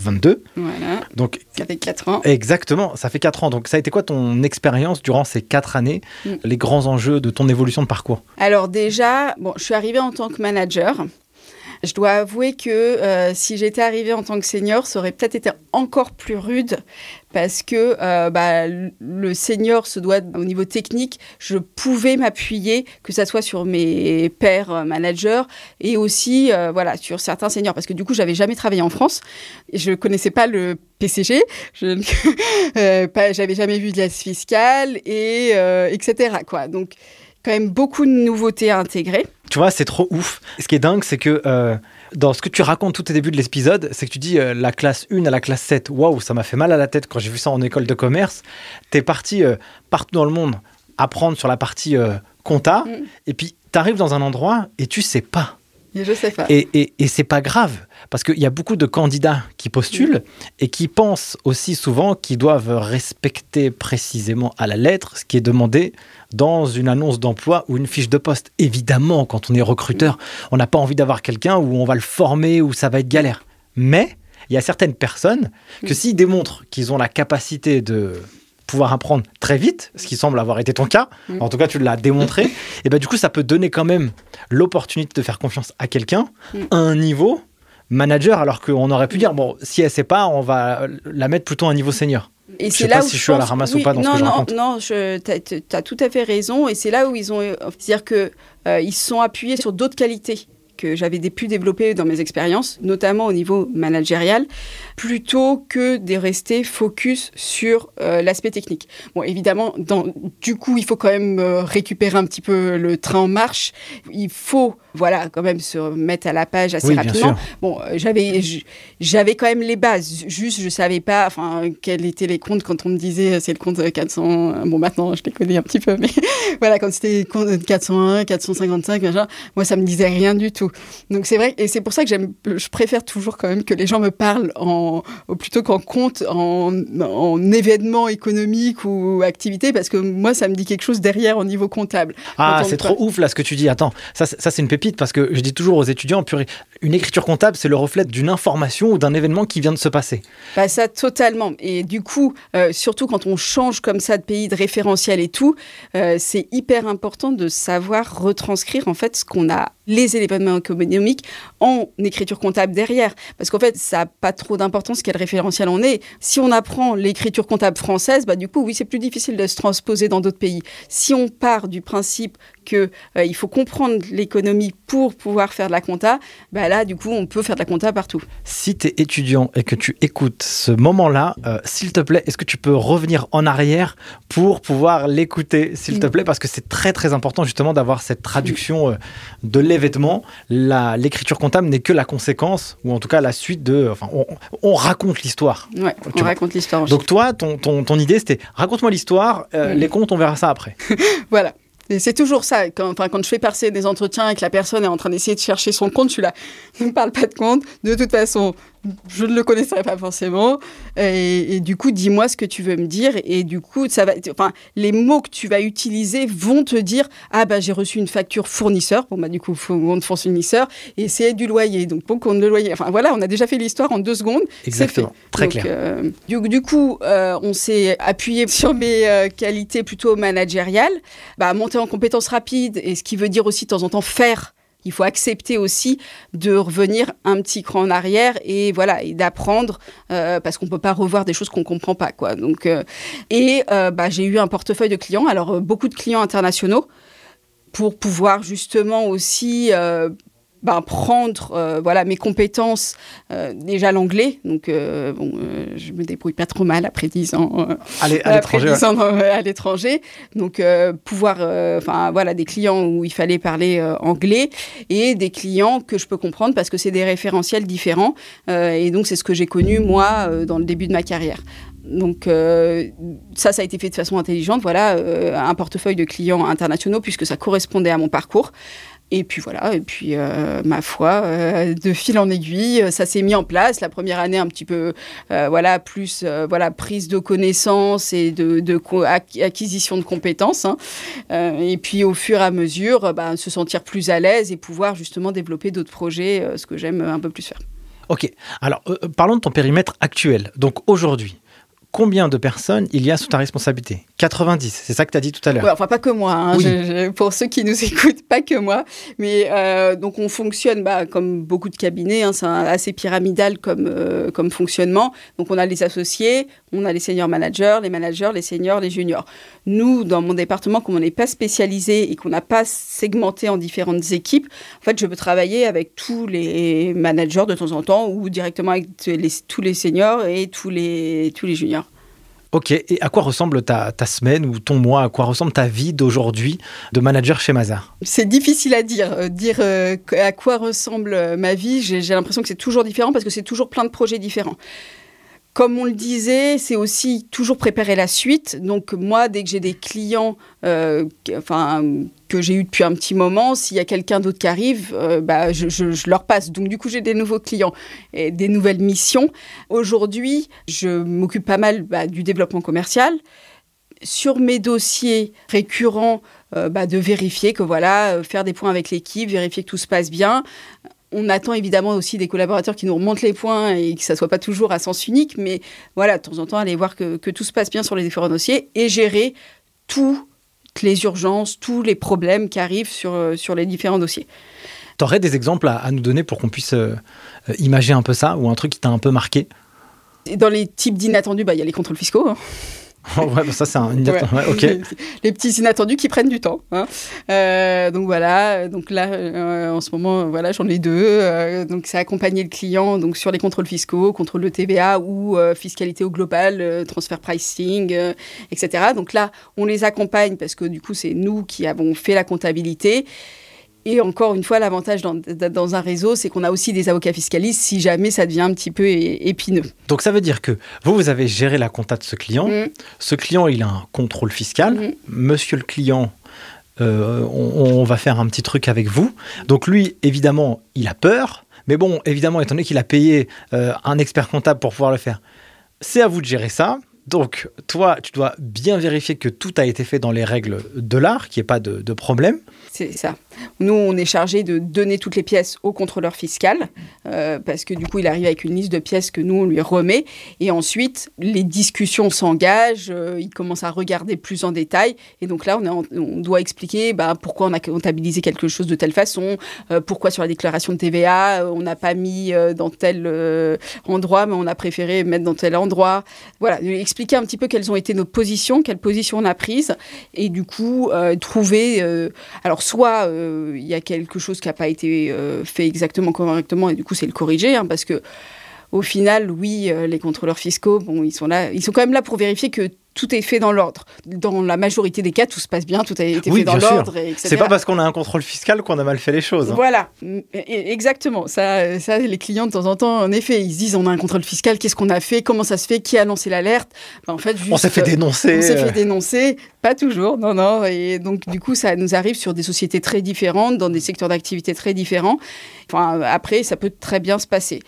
2022. Voilà, Donc, ça fait 4 ans. exactement, ça fait 4 ans. Donc, ça a été quoi ton expérience durant ces 4 années Mm. Les grands enjeux de ton évolution de parcours? Alors déjà, bon, je suis arrivée en tant que manager. Je dois avouer que euh, si j'étais arrivée en tant que senior, ça aurait peut-être été encore plus rude parce que euh, bah, le senior se doit, au niveau technique, je pouvais m'appuyer, que ça soit sur mes pairs euh, managers et aussi euh, voilà, sur certains seniors. Parce que du coup, j'avais jamais travaillé en France. Je connaissais pas le PCG, je [laughs] euh, j'avais jamais vu de la fiscale, et, euh, etc. Quoi. Donc, quand même beaucoup de nouveautés à intégrer. Tu vois, c'est trop ouf. Ce qui est dingue, c'est que euh, dans ce que tu racontes tout au début de l'épisode, c'est que tu dis euh, la classe 1 à la classe 7. Waouh, ça m'a fait mal à la tête quand j'ai vu ça en école de commerce. T'es parti euh, partout dans le monde apprendre sur la partie compta, Mm. et puis t'arrives dans un endroit et tu sais pas. Et je sais pas. Et, et, et c'est pas grave, parce qu'il y a beaucoup de candidats qui postulent et qui pensent aussi souvent qu'ils doivent respecter précisément à la lettre ce qui est demandé dans une annonce d'emploi ou une fiche de poste. Évidemment, quand on est recruteur, on n'a pas envie d'avoir quelqu'un où on va le former, où ça va être galère. Mais il y a certaines personnes que s'ils démontrent qu'ils ont la capacité de pouvoir apprendre très vite, ce qui semble avoir été ton cas, en tout cas tu l'as démontré, [laughs] et ben du coup ça peut donner quand même l'opportunité de faire confiance à quelqu'un à un niveau manager, alors qu'on aurait pu dire, bon, si elle sait pas, on va la mettre plutôt à un niveau senior. Et Je c'est sais là pas où si je suis à la pense- ramasse ou oui, pas dans ce non, que je non, raconte. Non, tu as, tout à fait raison. Et c'est là où ils ont. C'est-à-dire que euh, ils se sont appuyés sur d'autres qualités que j'avais pu développer dans mes expériences, notamment au niveau managérial, plutôt que de rester focus sur euh, l'aspect technique. Bon, évidemment, dans, du coup, il faut quand même euh, récupérer un petit peu le train en marche. Il faut, voilà, quand même se mettre à la page assez Oui, rapidement. Bon, euh, j'avais, j'avais quand même les bases. Juste, je savais pas, enfin, quels étaient les comptes quand on me disait c'est le compte euh, 400. euh, Bon, maintenant, je les connais un petit peu, mais [laughs] voilà, quand c'était compte 401, 455, machin, moi, ça me disait rien du tout. Donc, c'est vrai, et c'est pour ça que j'aime, je préfère toujours quand même que les gens me parlent en, plutôt qu'en compte, en, en événement économique ou activité, parce que moi, ça me dit quelque chose derrière au niveau comptable. Ah, c'est trop ouf là ce que tu dis. Attends, ça, c'est- ça c'est une pépite parce que je dis toujours aux étudiants, purée, une écriture comptable, c'est le reflet d'une information ou d'un événement qui vient de se passer. Bah ça, totalement. Et du coup, euh, surtout quand on change comme ça de pays, de référentiel et tout, euh, c'est hyper important de savoir retranscrire en fait ce qu'on a, les éléments économiques, en écriture comptable derrière. Parce qu'en fait, ça n'a pas trop d'importance quel référentiel on est. Si on apprend l'écriture comptable française, bah, du coup, oui, c'est plus difficile de se transposer dans d'autres pays. Si on part du principe euh, faut comprendre l'économie pour pouvoir faire de la compta, bah là, du coup, on peut faire de la compta partout. Si tu es étudiant et que tu écoutes ce moment-là, euh, s'il te plaît, est-ce que tu peux revenir en arrière pour pouvoir l'écouter, s'il te plaît, parce que c'est très très important justement d'avoir cette traduction euh, de l'événement. L'écriture comptable n'est que la conséquence, ou en tout cas la suite de... Enfin, on, raconte l'histoire. Ouais, on raconte l'histoire. Donc toi, ton, ton, ton idée, c'était raconte-moi l'histoire, les comptes, on verra ça après. [laughs] voilà c'est toujours ça. Quand, enfin, quand je fais passer des entretiens et que la personne est en train d'essayer de chercher son compte, je suis là, [laughs] ne me parle pas de compte. De toute façon, je ne le connaissais pas forcément. Et, du coup, dis-moi ce que tu veux me dire. Et du coup, ça va, enfin, les mots que tu vas utiliser vont te dire Ah, bah, j'ai reçu une facture fournisseur. Bon, bah, du coup, compte fournisseur. Et c'est du loyer. Donc, pour compte de loyer. Enfin, voilà, on a déjà fait l'histoire en deux secondes. Exactement. Très clair. Euh, du, coup, euh, on s'est appuyé sur mes euh, qualités plutôt managériales. Bah, monter en compétences rapides. Et ce qui veut dire aussi, de temps en temps, faire il faut accepter aussi de revenir un petit cran en arrière et voilà et d'apprendre euh, parce qu'on peut pas revoir des choses qu'on comprend pas quoi. Donc euh, et euh, bah, j'ai eu un portefeuille de clients, alors beaucoup de clients internationaux pour pouvoir justement aussi ben, prendre euh, voilà mes compétences euh, déjà l'anglais donc euh, bon je me débrouille pas trop mal après 10 ans à l'étranger donc pouvoir enfin voilà des clients où il fallait parler anglais et des clients que je peux comprendre parce que c'est des référentiels différents et donc c'est ce que j'ai connu moi dans le début de ma carrière donc ça, ça a été fait de façon intelligente. Voilà, un portefeuille de clients internationaux puisque ça correspondait à mon parcours. Et puis voilà, et puis euh, ma foi, euh, de fil en aiguille, ça s'est mis en place. La première année un petit peu, euh, voilà, plus voilà prise de connaissances et de, de acquisition de compétences. Hein. et puis au fur et à mesure, bah, se sentir plus à l'aise et pouvoir justement développer d'autres projets, ce que j'aime un peu plus faire. Ok, alors parlons de ton périmètre actuel. Donc aujourd'hui, combien de personnes il y a sous ta responsabilité 90, c'est ça que tu as dit tout à l'heure. enfin, pas que moi. Hein, pour ceux qui nous [laughs] écoutent, pas que moi. Mais euh, donc, on fonctionne bah, comme beaucoup de cabinets. Hein, c'est assez pyramidal comme, euh, comme fonctionnement. Donc, on a les associés, on a les senior managers, les managers, les seniors, les juniors. Nous, dans mon département, comme on n'est pas spécialisé et qu'on n'a pas segmenté en différentes équipes, en fait, je peux travailler avec tous les managers de temps en temps ou directement avec tous les seniors et tous les, tous les juniors. Ok, et à quoi ressemble ta, semaine ou ton mois? À quoi ressemble ta vie d'aujourd'hui de manager chez Mazar C'est difficile à dire. Euh, dire euh, à quoi ressemble euh, ma vie, j'ai l'impression que c'est toujours différent parce que c'est toujours plein de projets différents. Comme on le disait, c'est aussi toujours préparer la suite. Donc moi, dès que j'ai des clients, enfin que j'ai eu depuis un petit moment, s'il y a quelqu'un d'autre qui arrive, euh, bah, je, leur passe. Donc du coup, j'ai des nouveaux clients et des nouvelles missions. Aujourd'hui, je m'occupe pas mal bah, du développement commercial. Sur mes dossiers récurrents, euh, bah, de vérifier que voilà, faire des points avec l'équipe, vérifier que tout se passe bien on attend évidemment aussi des collaborateurs qui nous remontent les points et que ça soit pas toujours à sens unique, mais voilà, de temps en temps, aller voir que, tout se passe bien sur les différents dossiers et gérer toutes les urgences, tous les problèmes qui arrivent sur, euh, sur les différents dossiers. Tu aurais des exemples à, nous donner pour qu'on puisse euh, imaginer un peu ça ou un truc qui t'a un peu marqué? Dans les types d'inattendus, bah, il y a les contrôles fiscaux. Hein. [laughs] ouais, bah, ça c'est un. Les, petits inattendus qui prennent du temps. Hein. Euh, donc voilà, donc là euh, en ce moment voilà j'en ai deux. Euh, donc c'est accompagner le client donc sur les contrôles fiscaux, contrôle de TVA ou fiscalité au global, transfert pricing, etc. Donc là on les accompagne parce que du coup c'est nous qui avons fait la comptabilité. Et encore une fois, l'avantage dans, un réseau, c'est qu'on a aussi des avocats fiscalistes si jamais ça devient un petit peu épineux. Donc ça veut dire que vous, vous avez géré la compta de ce client. Mm. Ce client, il a un contrôle fiscal. Mm. Monsieur le client, euh, on, va faire un petit truc avec vous. Donc lui, évidemment, il a peur. Mais bon, évidemment, étant donné qu'il a payé euh, un expert comptable pour pouvoir le faire, c'est à vous de gérer ça. Donc, toi, tu dois bien vérifier que tout a été fait dans les règles de l'art, qu'il n'y ait pas de, de problème. C'est ça. Nous, on est chargé de donner toutes les pièces au contrôleur fiscal, euh, parce que du coup, il arrive avec une liste de pièces que nous, on lui remet. Et ensuite, les discussions s'engagent, euh, il commence à regarder plus en détail. Et donc là, on, doit expliquer bah, pourquoi on a comptabilisé quelque chose de telle façon, euh, pourquoi sur la déclaration de TVA, on n'a pas mis dans tel endroit, mais on a préféré mettre dans tel endroit. Voilà, expliquer un petit peu quelles ont été nos positions, quelles positions on a prises. Et du coup, trouver... alors, soit il y a quelque chose qui n'a pas été euh, fait exactement correctement et du coup c'est le corriger hein, parce que au final, oui, euh, les contrôleurs fiscaux, bon, ils sont là, ils sont quand même là pour vérifier que tout est fait dans l'ordre. Dans la majorité des cas, tout se passe bien, tout a été fait dans l'ordre, C'est pas parce qu'on a un contrôle fiscal qu'on a mal fait les choses. Hein. Voilà, exactement. Ça, ça, les clients de temps en temps, en effet, ils se disent on a un contrôle fiscal, qu'est-ce qu'on a fait, comment ça se fait, qui a lancé l'alerte? Ben, en fait, juste, on s'est fait dénoncer. On s'est fait dénoncer, pas toujours, non, non. Et donc du coup, ça nous arrive sur des sociétés très différentes, dans des secteurs d'activité très différents. Enfin, après, ça peut très bien se passer.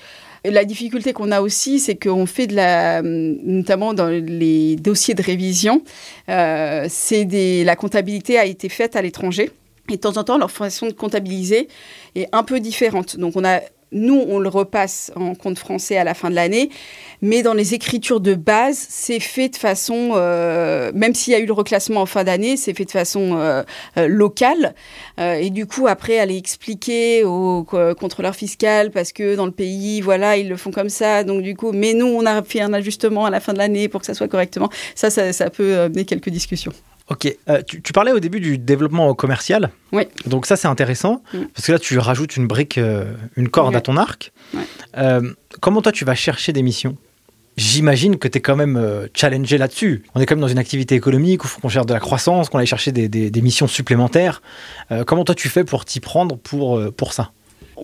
La difficulté qu'on a aussi, c'est qu'on fait de la, notamment dans les dossiers de révision, euh, c'est des, la comptabilité a été faite à l'étranger. Et de temps en temps, leur façon de comptabiliser est un peu différente. Donc, on a nous, on le repasse en compte français à la fin de l'année, mais dans les écritures de base, c'est fait de façon, euh, même s'il y a eu le reclassement en fin d'année, c'est fait de façon euh, euh, locale. et du coup, après, aller expliquer au contrôleur fiscal, parce que dans le pays, voilà, ils le font comme ça, donc du coup, mais nous, on a fait un ajustement à la fin de l'année pour que ça soit correctement. Ça, ça, ça peut amener quelques discussions. Ok, euh, tu, parlais au début du développement commercial. Oui. Donc ça c'est intéressant mm. parce que là tu rajoutes une brique, euh, une corde à ton arc. Euh, comment toi tu vas chercher des missions? J'imagine que tu es quand même challengé là-dessus. On est quand même dans une activité économique où il faut qu'on cherche de la croissance, qu'on aille chercher des, des missions supplémentaires. comment toi tu fais pour t'y prendre pour, pour ça?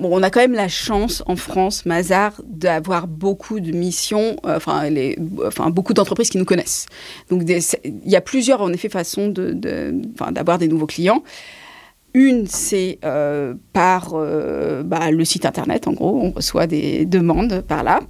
On a quand même la chance en France, Mazar, d'avoir beaucoup de missions, euh, enfin, beaucoup d'entreprises qui nous connaissent. Donc, il y a plusieurs, en effet, façons d'avoir de, des nouveaux clients. Une, c'est euh, par euh, bah, le site internet, en gros, on reçoit des demandes par là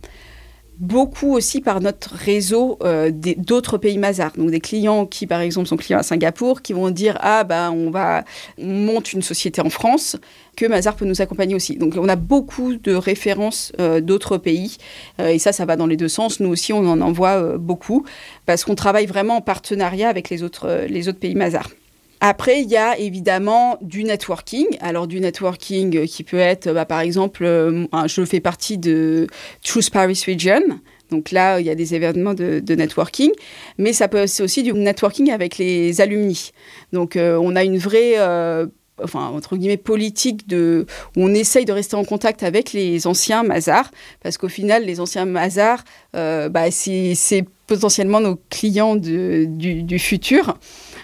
beaucoup aussi par notre réseau euh, d'autres pays Mazar. Donc des clients qui, par exemple, sont clients à Singapour, qui vont dire ah ben on va on monte une société en France, que Mazar peut nous accompagner aussi. Donc on a beaucoup de références euh, d'autres pays euh, et ça ça va dans les deux sens. Nous aussi on en envoie beaucoup parce qu'on travaille vraiment en partenariat avec les autres les autres pays Mazar. Après, il y a évidemment du networking. Alors, du networking qui peut être, bah, par exemple, euh, je fais partie de Truth Paris Region. Donc là, il y a des événements de, networking, mais ça peut être aussi du networking avec les alumni. Donc, euh, on a une vraie euh, enfin entre guillemets politique de où on essaye de rester en contact avec les anciens Mazars parce qu'au final les anciens Mazars bah, c'est potentiellement nos clients du, futur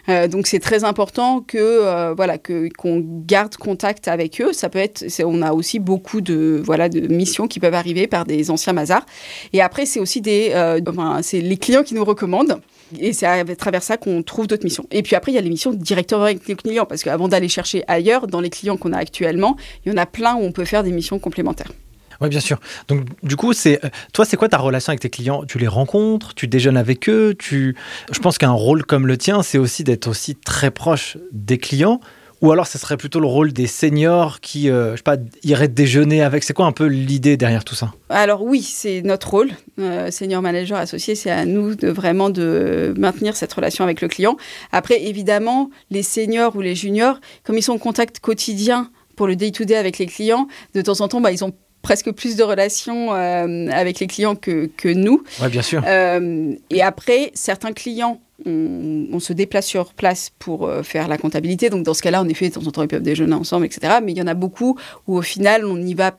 euh, donc c'est très important que euh, voilà que qu'on garde contact avec eux. Ça peut être, on a aussi beaucoup de voilà de missions qui peuvent arriver par des anciens Mazars. Et après c'est aussi des, euh, c'est les clients qui nous recommandent. Et c'est à travers ça qu'on trouve d'autres missions. Et puis après, il y a les missions directement avec les clients, parce qu'avant d'aller chercher ailleurs, dans les clients qu'on a actuellement, il y en a plein où on peut faire des missions complémentaires. Oui, bien sûr. Donc, du coup, c'est euh, toi, c'est quoi ta relation avec tes clients? Tu les rencontres? Tu déjeunes avec eux? Tu... Je pense qu'un rôle comme le tien, c'est aussi d'être aussi très proche des clients. Ou alors, ce serait plutôt le rôle des seniors qui, euh, je sais pas, iraient déjeuner avec. C'est quoi un peu l'idée derrière tout ça? Alors oui, c'est notre rôle, euh, senior manager associé. C'est à nous de vraiment de maintenir cette relation avec le client. Après, évidemment, les seniors ou les juniors, comme ils sont en contact quotidien pour le day-to-day avec les clients, de temps en temps, bah, ils ont presque plus de relations euh, avec les clients que, que nous. Oui, bien sûr. Euh, et après, certains clients, on, se déplace sur place pour euh, faire la comptabilité. Donc, dans ce cas-là, en effet, de temps en temps, ils peuvent déjeuner ensemble, etc. Mais il y en a beaucoup où, au final, on y va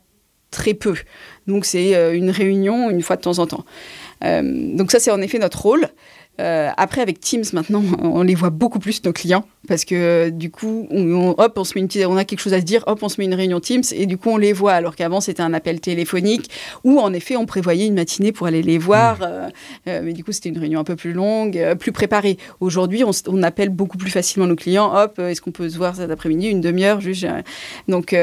très peu. Donc, c'est une réunion une fois de temps en temps. donc, ça, c'est en effet notre rôle. Euh, après, avec Teams, maintenant, on les voit beaucoup plus, nos clients, parce que du coup, on, hop, on, se met une, on a quelque chose à se dire, hop, on se met une réunion Teams, et du coup, on les voit, alors qu'avant, c'était un appel téléphonique, où en effet, on prévoyait une matinée pour aller les voir, mmh. euh, euh, mais du coup, c'était une réunion un peu plus longue, plus préparée. Aujourd'hui, on, appelle beaucoup plus facilement nos clients, hop, est-ce qu'on peut se voir cet après-midi, une demi-heure, juste. donc,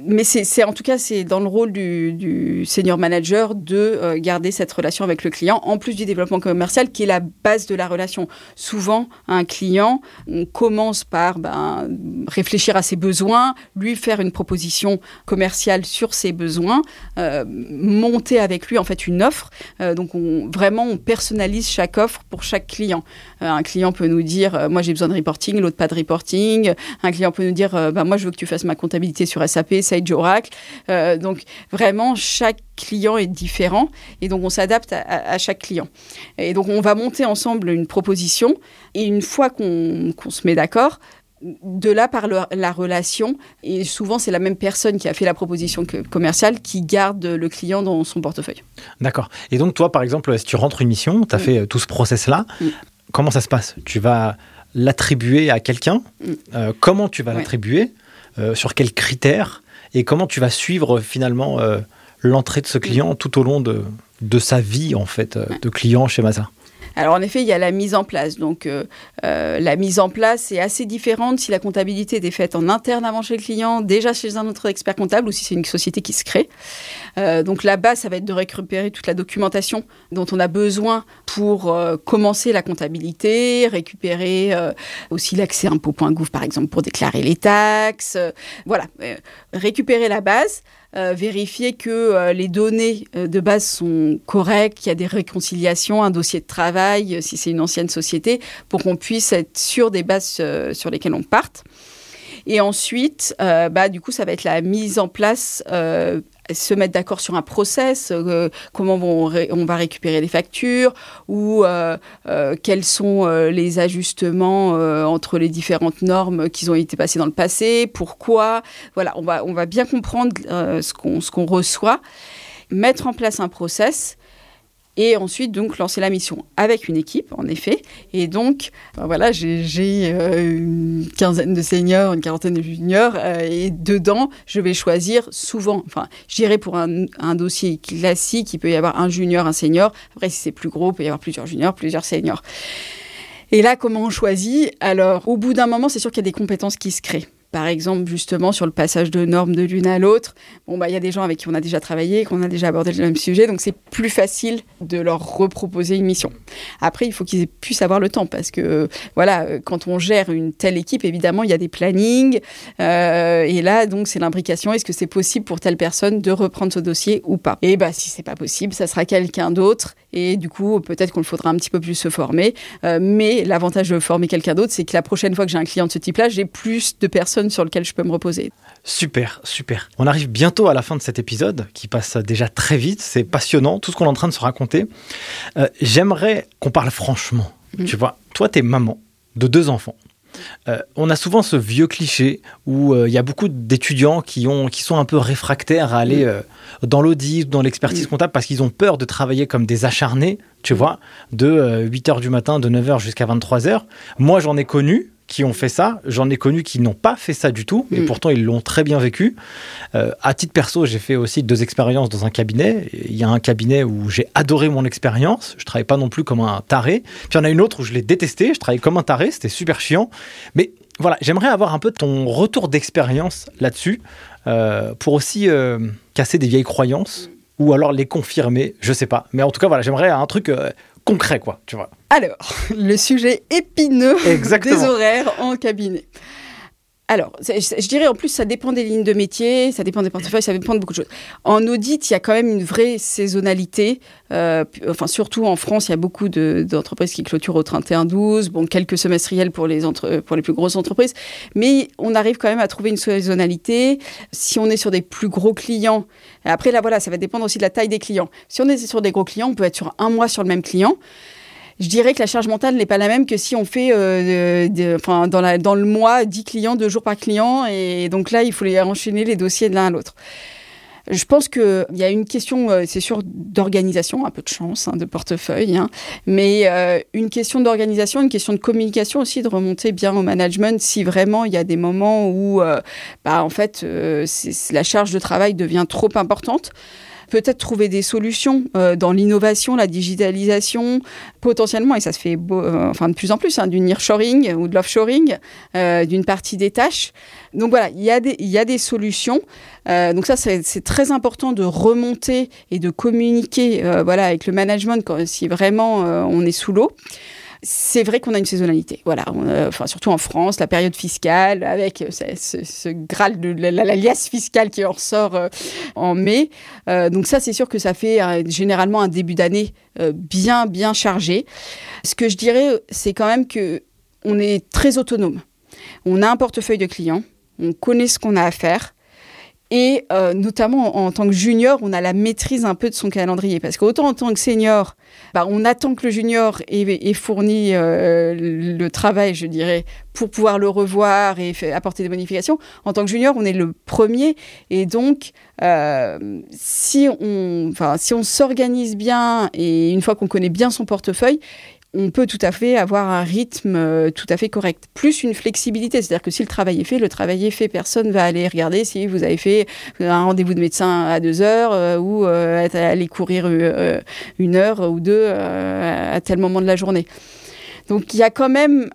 mais c'est en tout cas c'est dans le rôle du, senior manager de euh, garder cette relation avec le client en plus du développement commercial qui est la base de la relation. Souvent un client, on commence par ben, réfléchir à ses besoins, lui faire une proposition commerciale sur ses besoins, euh, monter avec lui en fait une offre. Euh, donc on, vraiment on personnalise chaque offre pour chaque client. un client peut nous dire moi j'ai besoin de reporting, l'autre pas de reporting. Un client peut nous dire ben, moi je veux que tu fasses ma comptabilité sur SAP Sage Oracle. Euh, donc vraiment, chaque client est différent et donc on s'adapte à, chaque client. Et donc on va monter ensemble une proposition et une fois qu'on se met d'accord, de là par la relation, et souvent c'est la même personne qui a fait la proposition commerciale qui garde le client dans son portefeuille. D'accord. Et donc toi par exemple, si tu rentres une mission, tu as mm. fait euh, tout ce process-là, mm. comment ça se passe? Tu vas l'attribuer à quelqu'un? Mm. euh, Comment tu vas l'attribuer? Sur quels critères? Et comment tu vas suivre finalement euh, l'entrée de ce client tout au long de, de sa vie en fait euh, de client chez Mazar alors en effet, il y a la mise en place. Donc euh, la mise en place est assez différente si la comptabilité est faite en interne avant chez le client, déjà chez un autre expert comptable ou si c'est une société qui se crée. donc là-bas, ça va être de récupérer toute la documentation dont on a besoin pour commencer la comptabilité, récupérer aussi l'accès impôt.gouv par exemple pour déclarer les taxes. voilà, récupérer la base, euh, vérifier que euh, les données euh, de base sont correctes, qu'il y a des réconciliations, un dossier de travail, si c'est une ancienne société, pour qu'on puisse être sûr des bases sur lesquelles on parte. Et ensuite, bah, du coup, ça va être la mise en place se mettre d'accord sur un process, euh, comment on, va récupérer les factures ou euh, euh, quels sont les ajustements entre les différentes normes qui ont été passées dans le passé, pourquoi. Voilà, on va, on va bien comprendre ce qu'on reçoit, mettre en place un process et ensuite donc lancer la mission avec une équipe en effet. Et donc ben voilà j'ai euh, une quinzaine de seniors une quarantaine de juniors euh, et dedans je vais choisir souvent enfin j'irai pour un, un, dossier classique il peut y avoir un junior un senior. Après si c'est plus gros il peut y avoir plusieurs juniors plusieurs seniors. Et là comment on choisit? Alors au bout d'un moment c'est sûr qu'il y a des compétences qui se créent par exemple, justement, sur le passage de normes de l'une à l'autre, bon, bah, il y a des gens avec qui on a déjà travaillé, qu'on a déjà abordé le même sujet, donc c'est plus facile de leur reproposer une mission. Après, il faut qu'ils puissent avoir le temps, parce que, voilà, quand on gère une telle équipe, évidemment, il y a des plannings, euh, et là, donc, c'est l'imbrication. Est-ce que c'est possible pour telle personne de reprendre ce dossier ou pas? Et bah, si c'est pas possible, ça sera quelqu'un d'autre, et du coup, peut-être qu'on le faudra un petit peu plus se former. Euh, mais l'avantage de former quelqu'un d'autre, c'est que la prochaine fois que j'ai un client de ce type-là, j'ai plus de personnes sur lequel je peux me reposer. Super, super. On arrive bientôt à la fin de cet épisode qui passe déjà très vite. C'est passionnant, tout ce qu'on est en train de se raconter. Euh, j'aimerais qu'on parle franchement. Mm. Tu vois, toi, tu es maman de deux enfants. Euh, on a souvent ce vieux cliché où euh, il y a beaucoup d'étudiants qui, qui sont un peu réfractaires à aller mm. dans l'audit, dans l'expertise mm. comptable parce qu'ils ont peur de travailler comme des acharnés, tu vois, de 8h du matin, de 9h jusqu'à 23h. Moi, j'en ai connu, qui ont fait ça. J'en ai connu qui n'ont pas fait ça du tout, et mm. pourtant ils l'ont très bien vécu. Euh, à titre perso, j'ai fait aussi deux expériences dans un cabinet. Il y a un cabinet où j'ai adoré mon expérience. Je travaillais pas non plus comme un taré. Puis il y en a une autre où je l'ai détesté. Je travaillais comme un taré. C'était super chiant. Mais voilà, j'aimerais avoir un peu ton retour d'expérience là-dessus euh, pour aussi euh, casser des vieilles croyances ou alors les confirmer. Je sais pas. Mais en tout cas, voilà, j'aimerais un truc concret, quoi, tu vois. Alors, [laughs] le sujet épineux des horaires en cabinet. Alors, je dirais en plus, ça dépend des lignes de métier, ça dépend des portefeuilles, ça dépend de beaucoup de choses. En audit, il y a quand même une vraie saisonnalité. Euh, enfin, surtout en France, il y a beaucoup d'entreprises qui clôturent au 31-12, bon, quelques semestriels pour les, pour les plus grosses entreprises, mais on arrive quand même à trouver une saisonnalité. Si on est sur des plus gros clients, après là, voilà, ça va dépendre aussi de la taille des clients. Si on est sur des gros clients, on peut être sur un mois sur le même client je dirais que la charge mentale n'est pas la même que si on fait euh, enfin, dans, le mois 10 clients, deux jours par client. Et donc là, il faut enchaîner les dossiers de l'un à l'autre. Je pense qu'il y a une question, euh, c'est sûr, d'organisation, un peu de chance, hein, de portefeuille, hein, mais euh, une question d'organisation, une question de communication aussi, de remonter bien au management si vraiment il y a des moments où, bah, en fait, la charge de travail devient trop importante peut-être trouver des solutions euh, dans l'innovation, la digitalisation, potentiellement, et ça se fait euh, enfin de plus en plus, hein, du nearshoring ou de l'offshoring, euh, d'une partie des tâches. Donc voilà, il y a des, y a des solutions. donc ça, c'est très important de remonter et de communiquer voilà, avec le management quand, si vraiment on est sous l'eau. C'est vrai qu'on a une saisonnalité. Voilà, enfin, surtout en France, la période fiscale, avec ce, ce, graal de l'alias fiscale qui en ressort euh, en mai. Euh, donc ça, c'est sûr que ça fait euh, généralement un début d'année bien, bien chargé. Ce que je dirais, c'est quand même que on est très autonome. On a un portefeuille de clients, on connaît ce qu'on a à faire. Et euh, notamment en, tant que junior, on a la maîtrise un peu de son calendrier. Parce qu'autant en tant que senior, bah, on attend que le junior ait, fourni euh, le travail, je dirais, pour pouvoir le revoir et apporter des modifications. En tant que junior, on est le premier. Et donc, euh, si on, si s'organise bien et une fois qu'on connaît bien son portefeuille, on peut tout à fait avoir un rythme euh, tout à fait correct. Plus une flexibilité, c'est-à-dire que si le travail est fait, le travail est fait. Personne va aller regarder si vous avez fait un rendez-vous de médecin à deux heures euh, ou euh, aller courir une heure ou deux à tel moment de la journée. Donc il y a quand même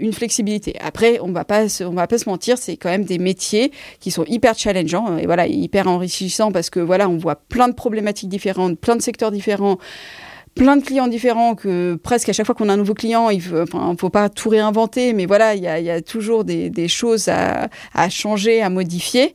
une flexibilité. Après, on va va pas se mentir, c'est quand même des métiers qui sont hyper challengeants et voilà hyper enrichissants parce que voilà on voit plein de problématiques différentes, plein de secteurs différents plein de clients différents que presque à chaque fois qu'on a un nouveau client, il ne faut pas tout réinventer, mais voilà, il y a, toujours des, choses à, changer, à modifier.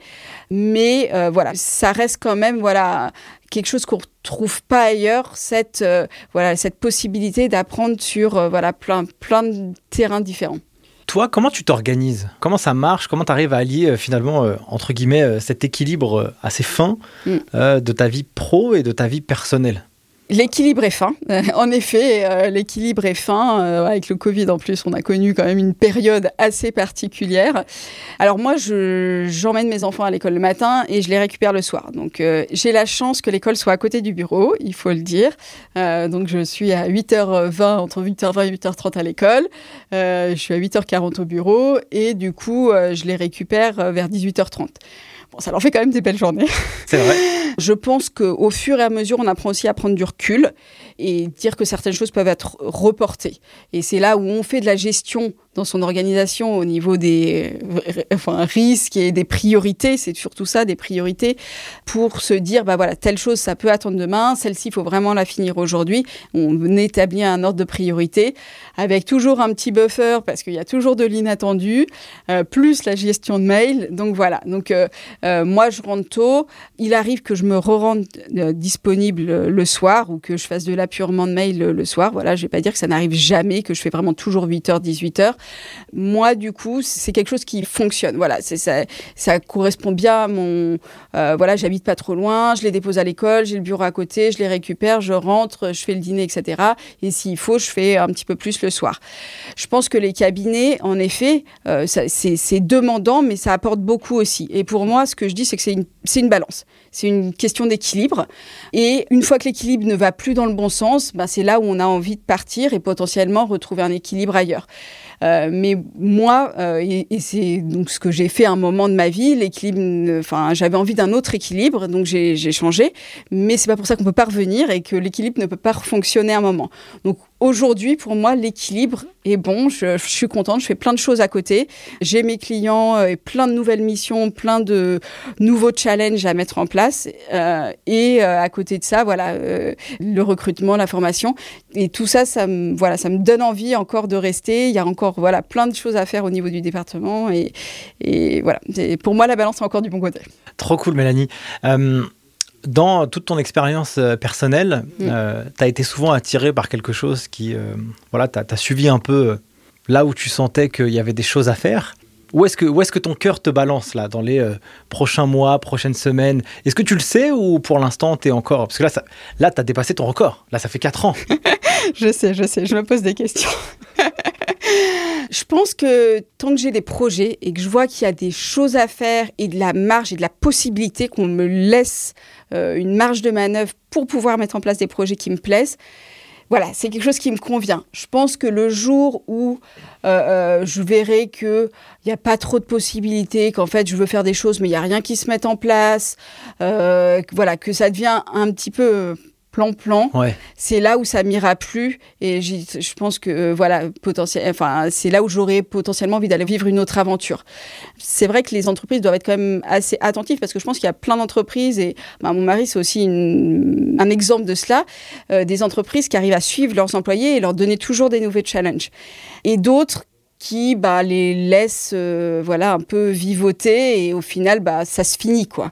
Mais euh, voilà, ça reste quand même voilà quelque chose qu'on retrouve pas ailleurs, cette euh, voilà cette possibilité d'apprendre sur euh, voilà plein plein de terrains différents. Toi, comment tu t'organises? Comment ça marche? Comment tu arrives à allier finalement, entre guillemets, cet équilibre assez fin mm. de ta vie pro et de ta vie personnelle? L'équilibre est fin. [laughs] en effet, euh, l'équilibre est fin. Euh, avec le Covid en plus, on a connu quand même une période assez particulière. Alors moi, j'emmène mes enfants à l'école le matin et je les récupère le soir. Donc euh, j'ai la chance que l'école soit à côté du bureau, il faut le dire. donc je suis à 8h20, entre 8h20 et 8h30 à l'école. je suis à 8h40 au bureau et du coup, je les récupère vers 18h30. Bon, ça leur fait quand même des belles journées. C'est vrai. [laughs] Je pense qu'au fur et à mesure, on apprend aussi à prendre du recul et dire que certaines choses peuvent être reportées. Et c'est là où on fait de la gestion dans son organisation au niveau des enfin, risques et des priorités. C'est surtout ça, des priorités, pour se dire, bah voilà, telle chose, ça peut attendre demain, celle-ci, il faut vraiment la finir aujourd'hui. On établit un ordre de priorité avec toujours un petit buffer parce qu'il y a toujours de l'inattendu, euh, plus la gestion de mail. Donc voilà, donc euh, euh, moi je rentre tôt. Il arrive que je me re-rende disponible le soir ou que je fasse de l'appurement de mail le, soir. Voilà, je vais pas dire que ça n'arrive jamais, que je fais vraiment toujours 8h, 18h. Moi, du coup, c'est quelque chose qui fonctionne. Voilà, ça, ça correspond bien à mon. Euh, voilà, j'habite pas trop loin, je les dépose à l'école, j'ai le bureau à côté, je les récupère, je rentre, je fais le dîner, etc. Et s'il faut, je fais un petit peu plus le soir. Je pense que les cabinets, en effet, euh, c'est demandant, mais ça apporte beaucoup aussi. Et pour moi, ce que je dis, c'est que c'est une, une balance. C'est une question d'équilibre. Et une fois que l'équilibre ne va plus dans le bon sens, ben c'est là où on a envie de partir et potentiellement retrouver un équilibre ailleurs. Euh, mais moi, euh, et, c'est donc ce que j'ai fait à un moment de ma vie, l'équilibre, enfin, j'avais envie d'un autre équilibre, donc j'ai changé. Mais c'est pas pour ça qu'on peut pas revenir et que l'équilibre ne peut pas fonctionner à un moment. Donc aujourd'hui, pour moi, l'équilibre est bon. Je, suis contente. Je fais plein de choses à côté. J'ai mes clients euh, et plein de nouvelles missions, plein de nouveaux challenges à mettre en place. Euh, et euh, à côté de ça, voilà, le recrutement, la formation. Et tout ça, ça me, voilà, ça me donne envie encore de rester. Il y a encore voilà, plein de choses à faire au niveau du département. Et, voilà, pour moi, la balance est encore du bon côté. Trop cool, Mélanie dans toute ton expérience euh, personnelle, mm. euh, tu as été souvent attiré par quelque chose qui, euh, voilà, tu as, suivi un peu là où tu sentais qu'il y avait des choses à faire. Où est-ce que, où est que ton cœur te balance là dans les prochains mois, prochaines semaines? Est-ce que tu le sais ou pour l'instant tu es encore Parce que là, ça, là tu as dépassé ton record. Là, ça fait 4 ans. [laughs] je sais, je sais, je me pose des questions. [laughs] Je pense que tant que j'ai des projets et que je vois qu'il y a des choses à faire et de la marge et de la possibilité qu'on me laisse euh, une marge de manœuvre pour pouvoir mettre en place des projets qui me plaisent, voilà, c'est quelque chose qui me convient. Je pense que le jour où euh, euh, je verrai qu'il n'y a pas trop de possibilités, qu'en fait je veux faire des choses mais il n'y a rien qui se met en place, voilà, que ça devient un petit peu plan-plan, c'est là où ça m'ira plus. Et je pense que euh, voilà, potentiel, enfin, c'est là où j'aurais potentiellement envie d'aller vivre une autre aventure. C'est vrai que les entreprises doivent être quand même assez attentives parce que je pense qu'il y a plein d'entreprises et bah, mon mari c'est aussi un exemple de cela, euh, des entreprises qui arrivent à suivre leurs employés et leur donner toujours des nouveaux challenges. Et d'autres qui bah, les laisse euh, voilà un peu vivoter et au final bah ça se finit quoi.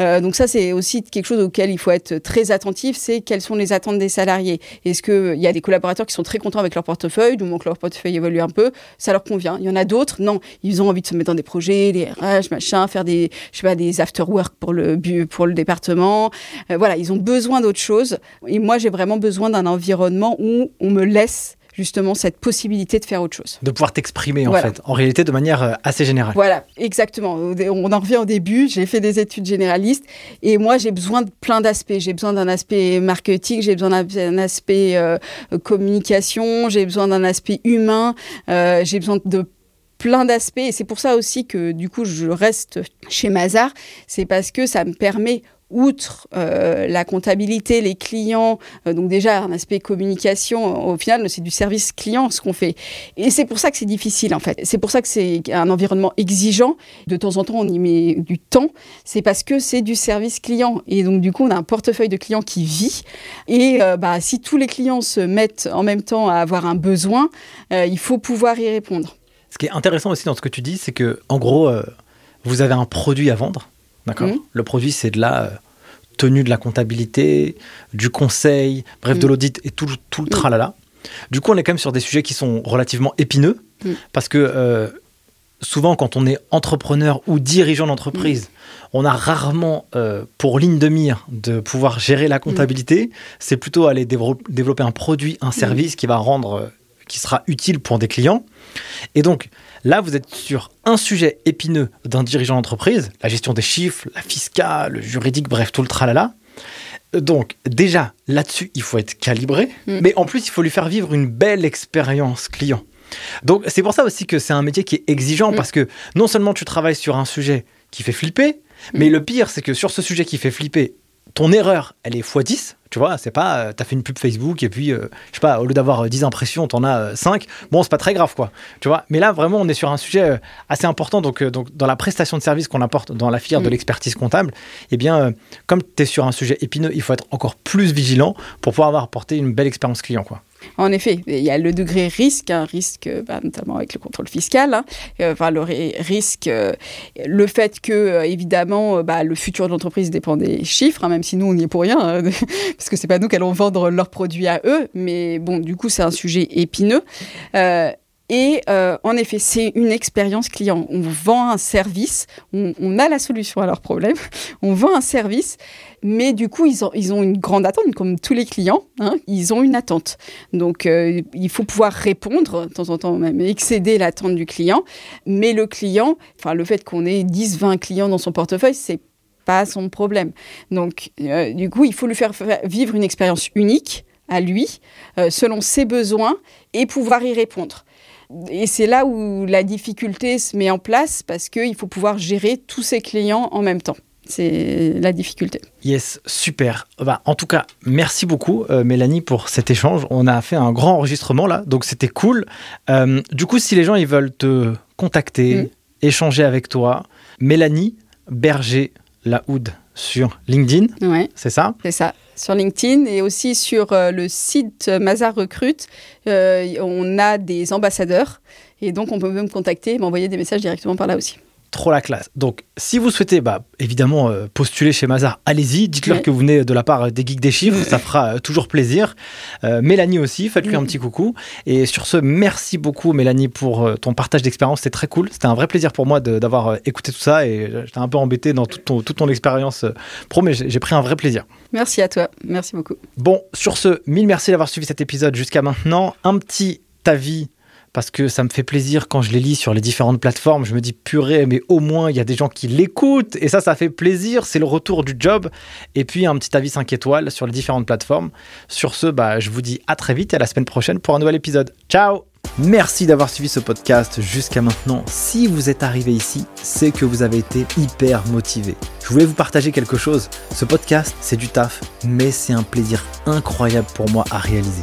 Euh, donc ça c'est aussi quelque chose auquel il faut être très attentif, c'est quelles sont les attentes des salariés. Est-ce que il y a des collaborateurs qui sont très contents avec leur portefeuille, du moment que leur portefeuille évolue un peu, ça leur convient. Il y en a d'autres non, ils ont envie de se mettre dans des projets, des RH machin, faire des je sais pas des after work pour le pour le département. Euh, voilà, ils ont besoin d'autre chose et moi j'ai vraiment besoin d'un environnement où on me laisse justement cette possibilité de faire autre chose. De pouvoir t'exprimer en fait, en réalité de manière euh, assez générale. Voilà, exactement. On en revient au début, j'ai fait des études généralistes et moi j'ai besoin de plein d'aspects. J'ai besoin d'un aspect marketing, j'ai besoin d'un aspect euh, communication, j'ai besoin d'un aspect humain, euh, j'ai besoin de plein d'aspects et c'est pour ça aussi que du coup je reste chez Mazar, c'est parce que ça me permet outre euh, la comptabilité, les clients, euh, donc déjà un aspect communication, au final c'est du service client ce qu'on fait. Et c'est pour ça que c'est difficile en fait. C'est pour ça que c'est un environnement exigeant. De temps en temps on y met du temps. C'est parce que c'est du service client. Et donc du coup on a un portefeuille de clients qui vit. Et euh, bah, si tous les clients se mettent en même temps à avoir un besoin, il faut pouvoir y répondre. Ce qui est intéressant aussi dans ce que tu dis, c'est que en gros, vous avez un produit à vendre D'accord mmh. Le produit, c'est de la euh, tenue de la comptabilité, du conseil, bref, de mmh. l'audit et tout, tout le tralala. Du coup, on est quand même sur des sujets qui sont relativement épineux parce que euh, souvent, quand on est entrepreneur ou dirigeant d'entreprise, on a rarement euh, pour ligne de mire de pouvoir gérer la comptabilité. C'est plutôt aller développer un produit, un service qui va rendre, qui sera utile pour des clients. Et donc, Là, vous êtes sur un sujet épineux d'un dirigeant d'entreprise, la gestion des chiffres, la fiscale, le juridique, bref, tout le tralala. Donc, déjà, là-dessus, il faut être calibré, mm. mais en plus, il faut lui faire vivre une belle expérience client. Donc, c'est pour ça aussi que c'est un métier qui est exigeant, mm. parce que non seulement tu travailles sur un sujet qui fait flipper, mais mm. le pire, c'est que sur ce sujet qui fait flipper, ton erreur, elle est x10, tu vois, c'est pas, euh, t'as fait une pub Facebook et puis, euh, je sais pas, au lieu d'avoir 10 euh, impressions, t'en as 5. Bon, c'est pas très grave, quoi. Tu vois, mais là, vraiment, on est sur un sujet assez important. Donc, donc dans la prestation de service qu'on apporte dans la filière de mm. l'expertise comptable, eh bien, comme tu es sur un sujet épineux, il faut être encore plus vigilant pour pouvoir avoir apporté une belle expérience client, quoi. En effet, il y a le degré risque, un risque bah, notamment avec le contrôle fiscal, hein, euh, enfin, le risque, euh, le fait que euh, évidemment bah, le futur de l'entreprise dépend des chiffres, hein, même si nous on n'y est pour rien, hein, [laughs] parce que c'est pas nous qui allons vendre leurs produits à eux, mais bon, du coup c'est un sujet épineux. Et en effet, c'est une expérience client. On vend un service, on, on, a la solution à leurs problèmes, [laughs] on vend un service mais du coup, ils ont, ils ont une grande attente, comme tous les clients, hein, ils ont une attente. Donc, euh, il faut pouvoir répondre, de temps en temps même, excéder l'attente du client. Mais le client, enfin, le fait qu'on ait 10, 20 clients dans son portefeuille, c'est pas son problème. Donc, euh, du coup, il faut lui faire vivre une expérience unique à lui, euh, selon ses besoins, et pouvoir y répondre. Et c'est là où la difficulté se met en place, parce qu'il faut pouvoir gérer tous ses clients en même temps. C'est la difficulté. Yes, super. Bah, en tout cas, merci beaucoup, euh, Mélanie, pour cet échange. On a fait un grand enregistrement là, donc c'était cool. Euh, du coup, si les gens ils veulent te contacter, mm. échanger avec toi, Mélanie Berger Laoud sur LinkedIn. Ouais. C'est ça? C'est ça. Sur LinkedIn et aussi sur euh, le site Mazar Recrute, on a des ambassadeurs et donc on peut me contacter et m'envoyer des messages directement par là aussi trop la classe. Donc, si vous souhaitez, bah, évidemment, euh, postuler chez Mazar, allez-y. Dites-leur que vous venez de la part des geeks des chiffres. Ça fera euh, toujours plaisir. Euh, Mélanie aussi, faites-lui un petit coucou. Et sur ce, merci beaucoup, Mélanie, pour ton partage d'expérience. C'était très cool. C'était un vrai plaisir pour moi d'avoir écouté tout ça. Et j'étais un peu embêté dans toute ton, toute ton expérience pro, mais j'ai pris un vrai plaisir. Merci à toi. Merci beaucoup. Bon, sur ce, mille merci d'avoir suivi cet épisode jusqu'à maintenant. Un petit avis parce que ça me fait plaisir quand je les lis sur les différentes plateformes. Je me dis purée, mais au moins il y a des gens qui l'écoutent et ça, ça fait plaisir. C'est le retour du job. Et puis un petit avis 5 étoiles sur les différentes plateformes. Sur ce, bah, je vous dis à très vite et à la semaine prochaine pour un nouvel épisode. Ciao Merci d'avoir suivi ce podcast jusqu'à maintenant. Si vous êtes arrivé ici, c'est que vous avez été hyper motivé. Je voulais vous partager quelque chose. Ce podcast, c'est du taf, mais c'est un plaisir incroyable pour moi à réaliser.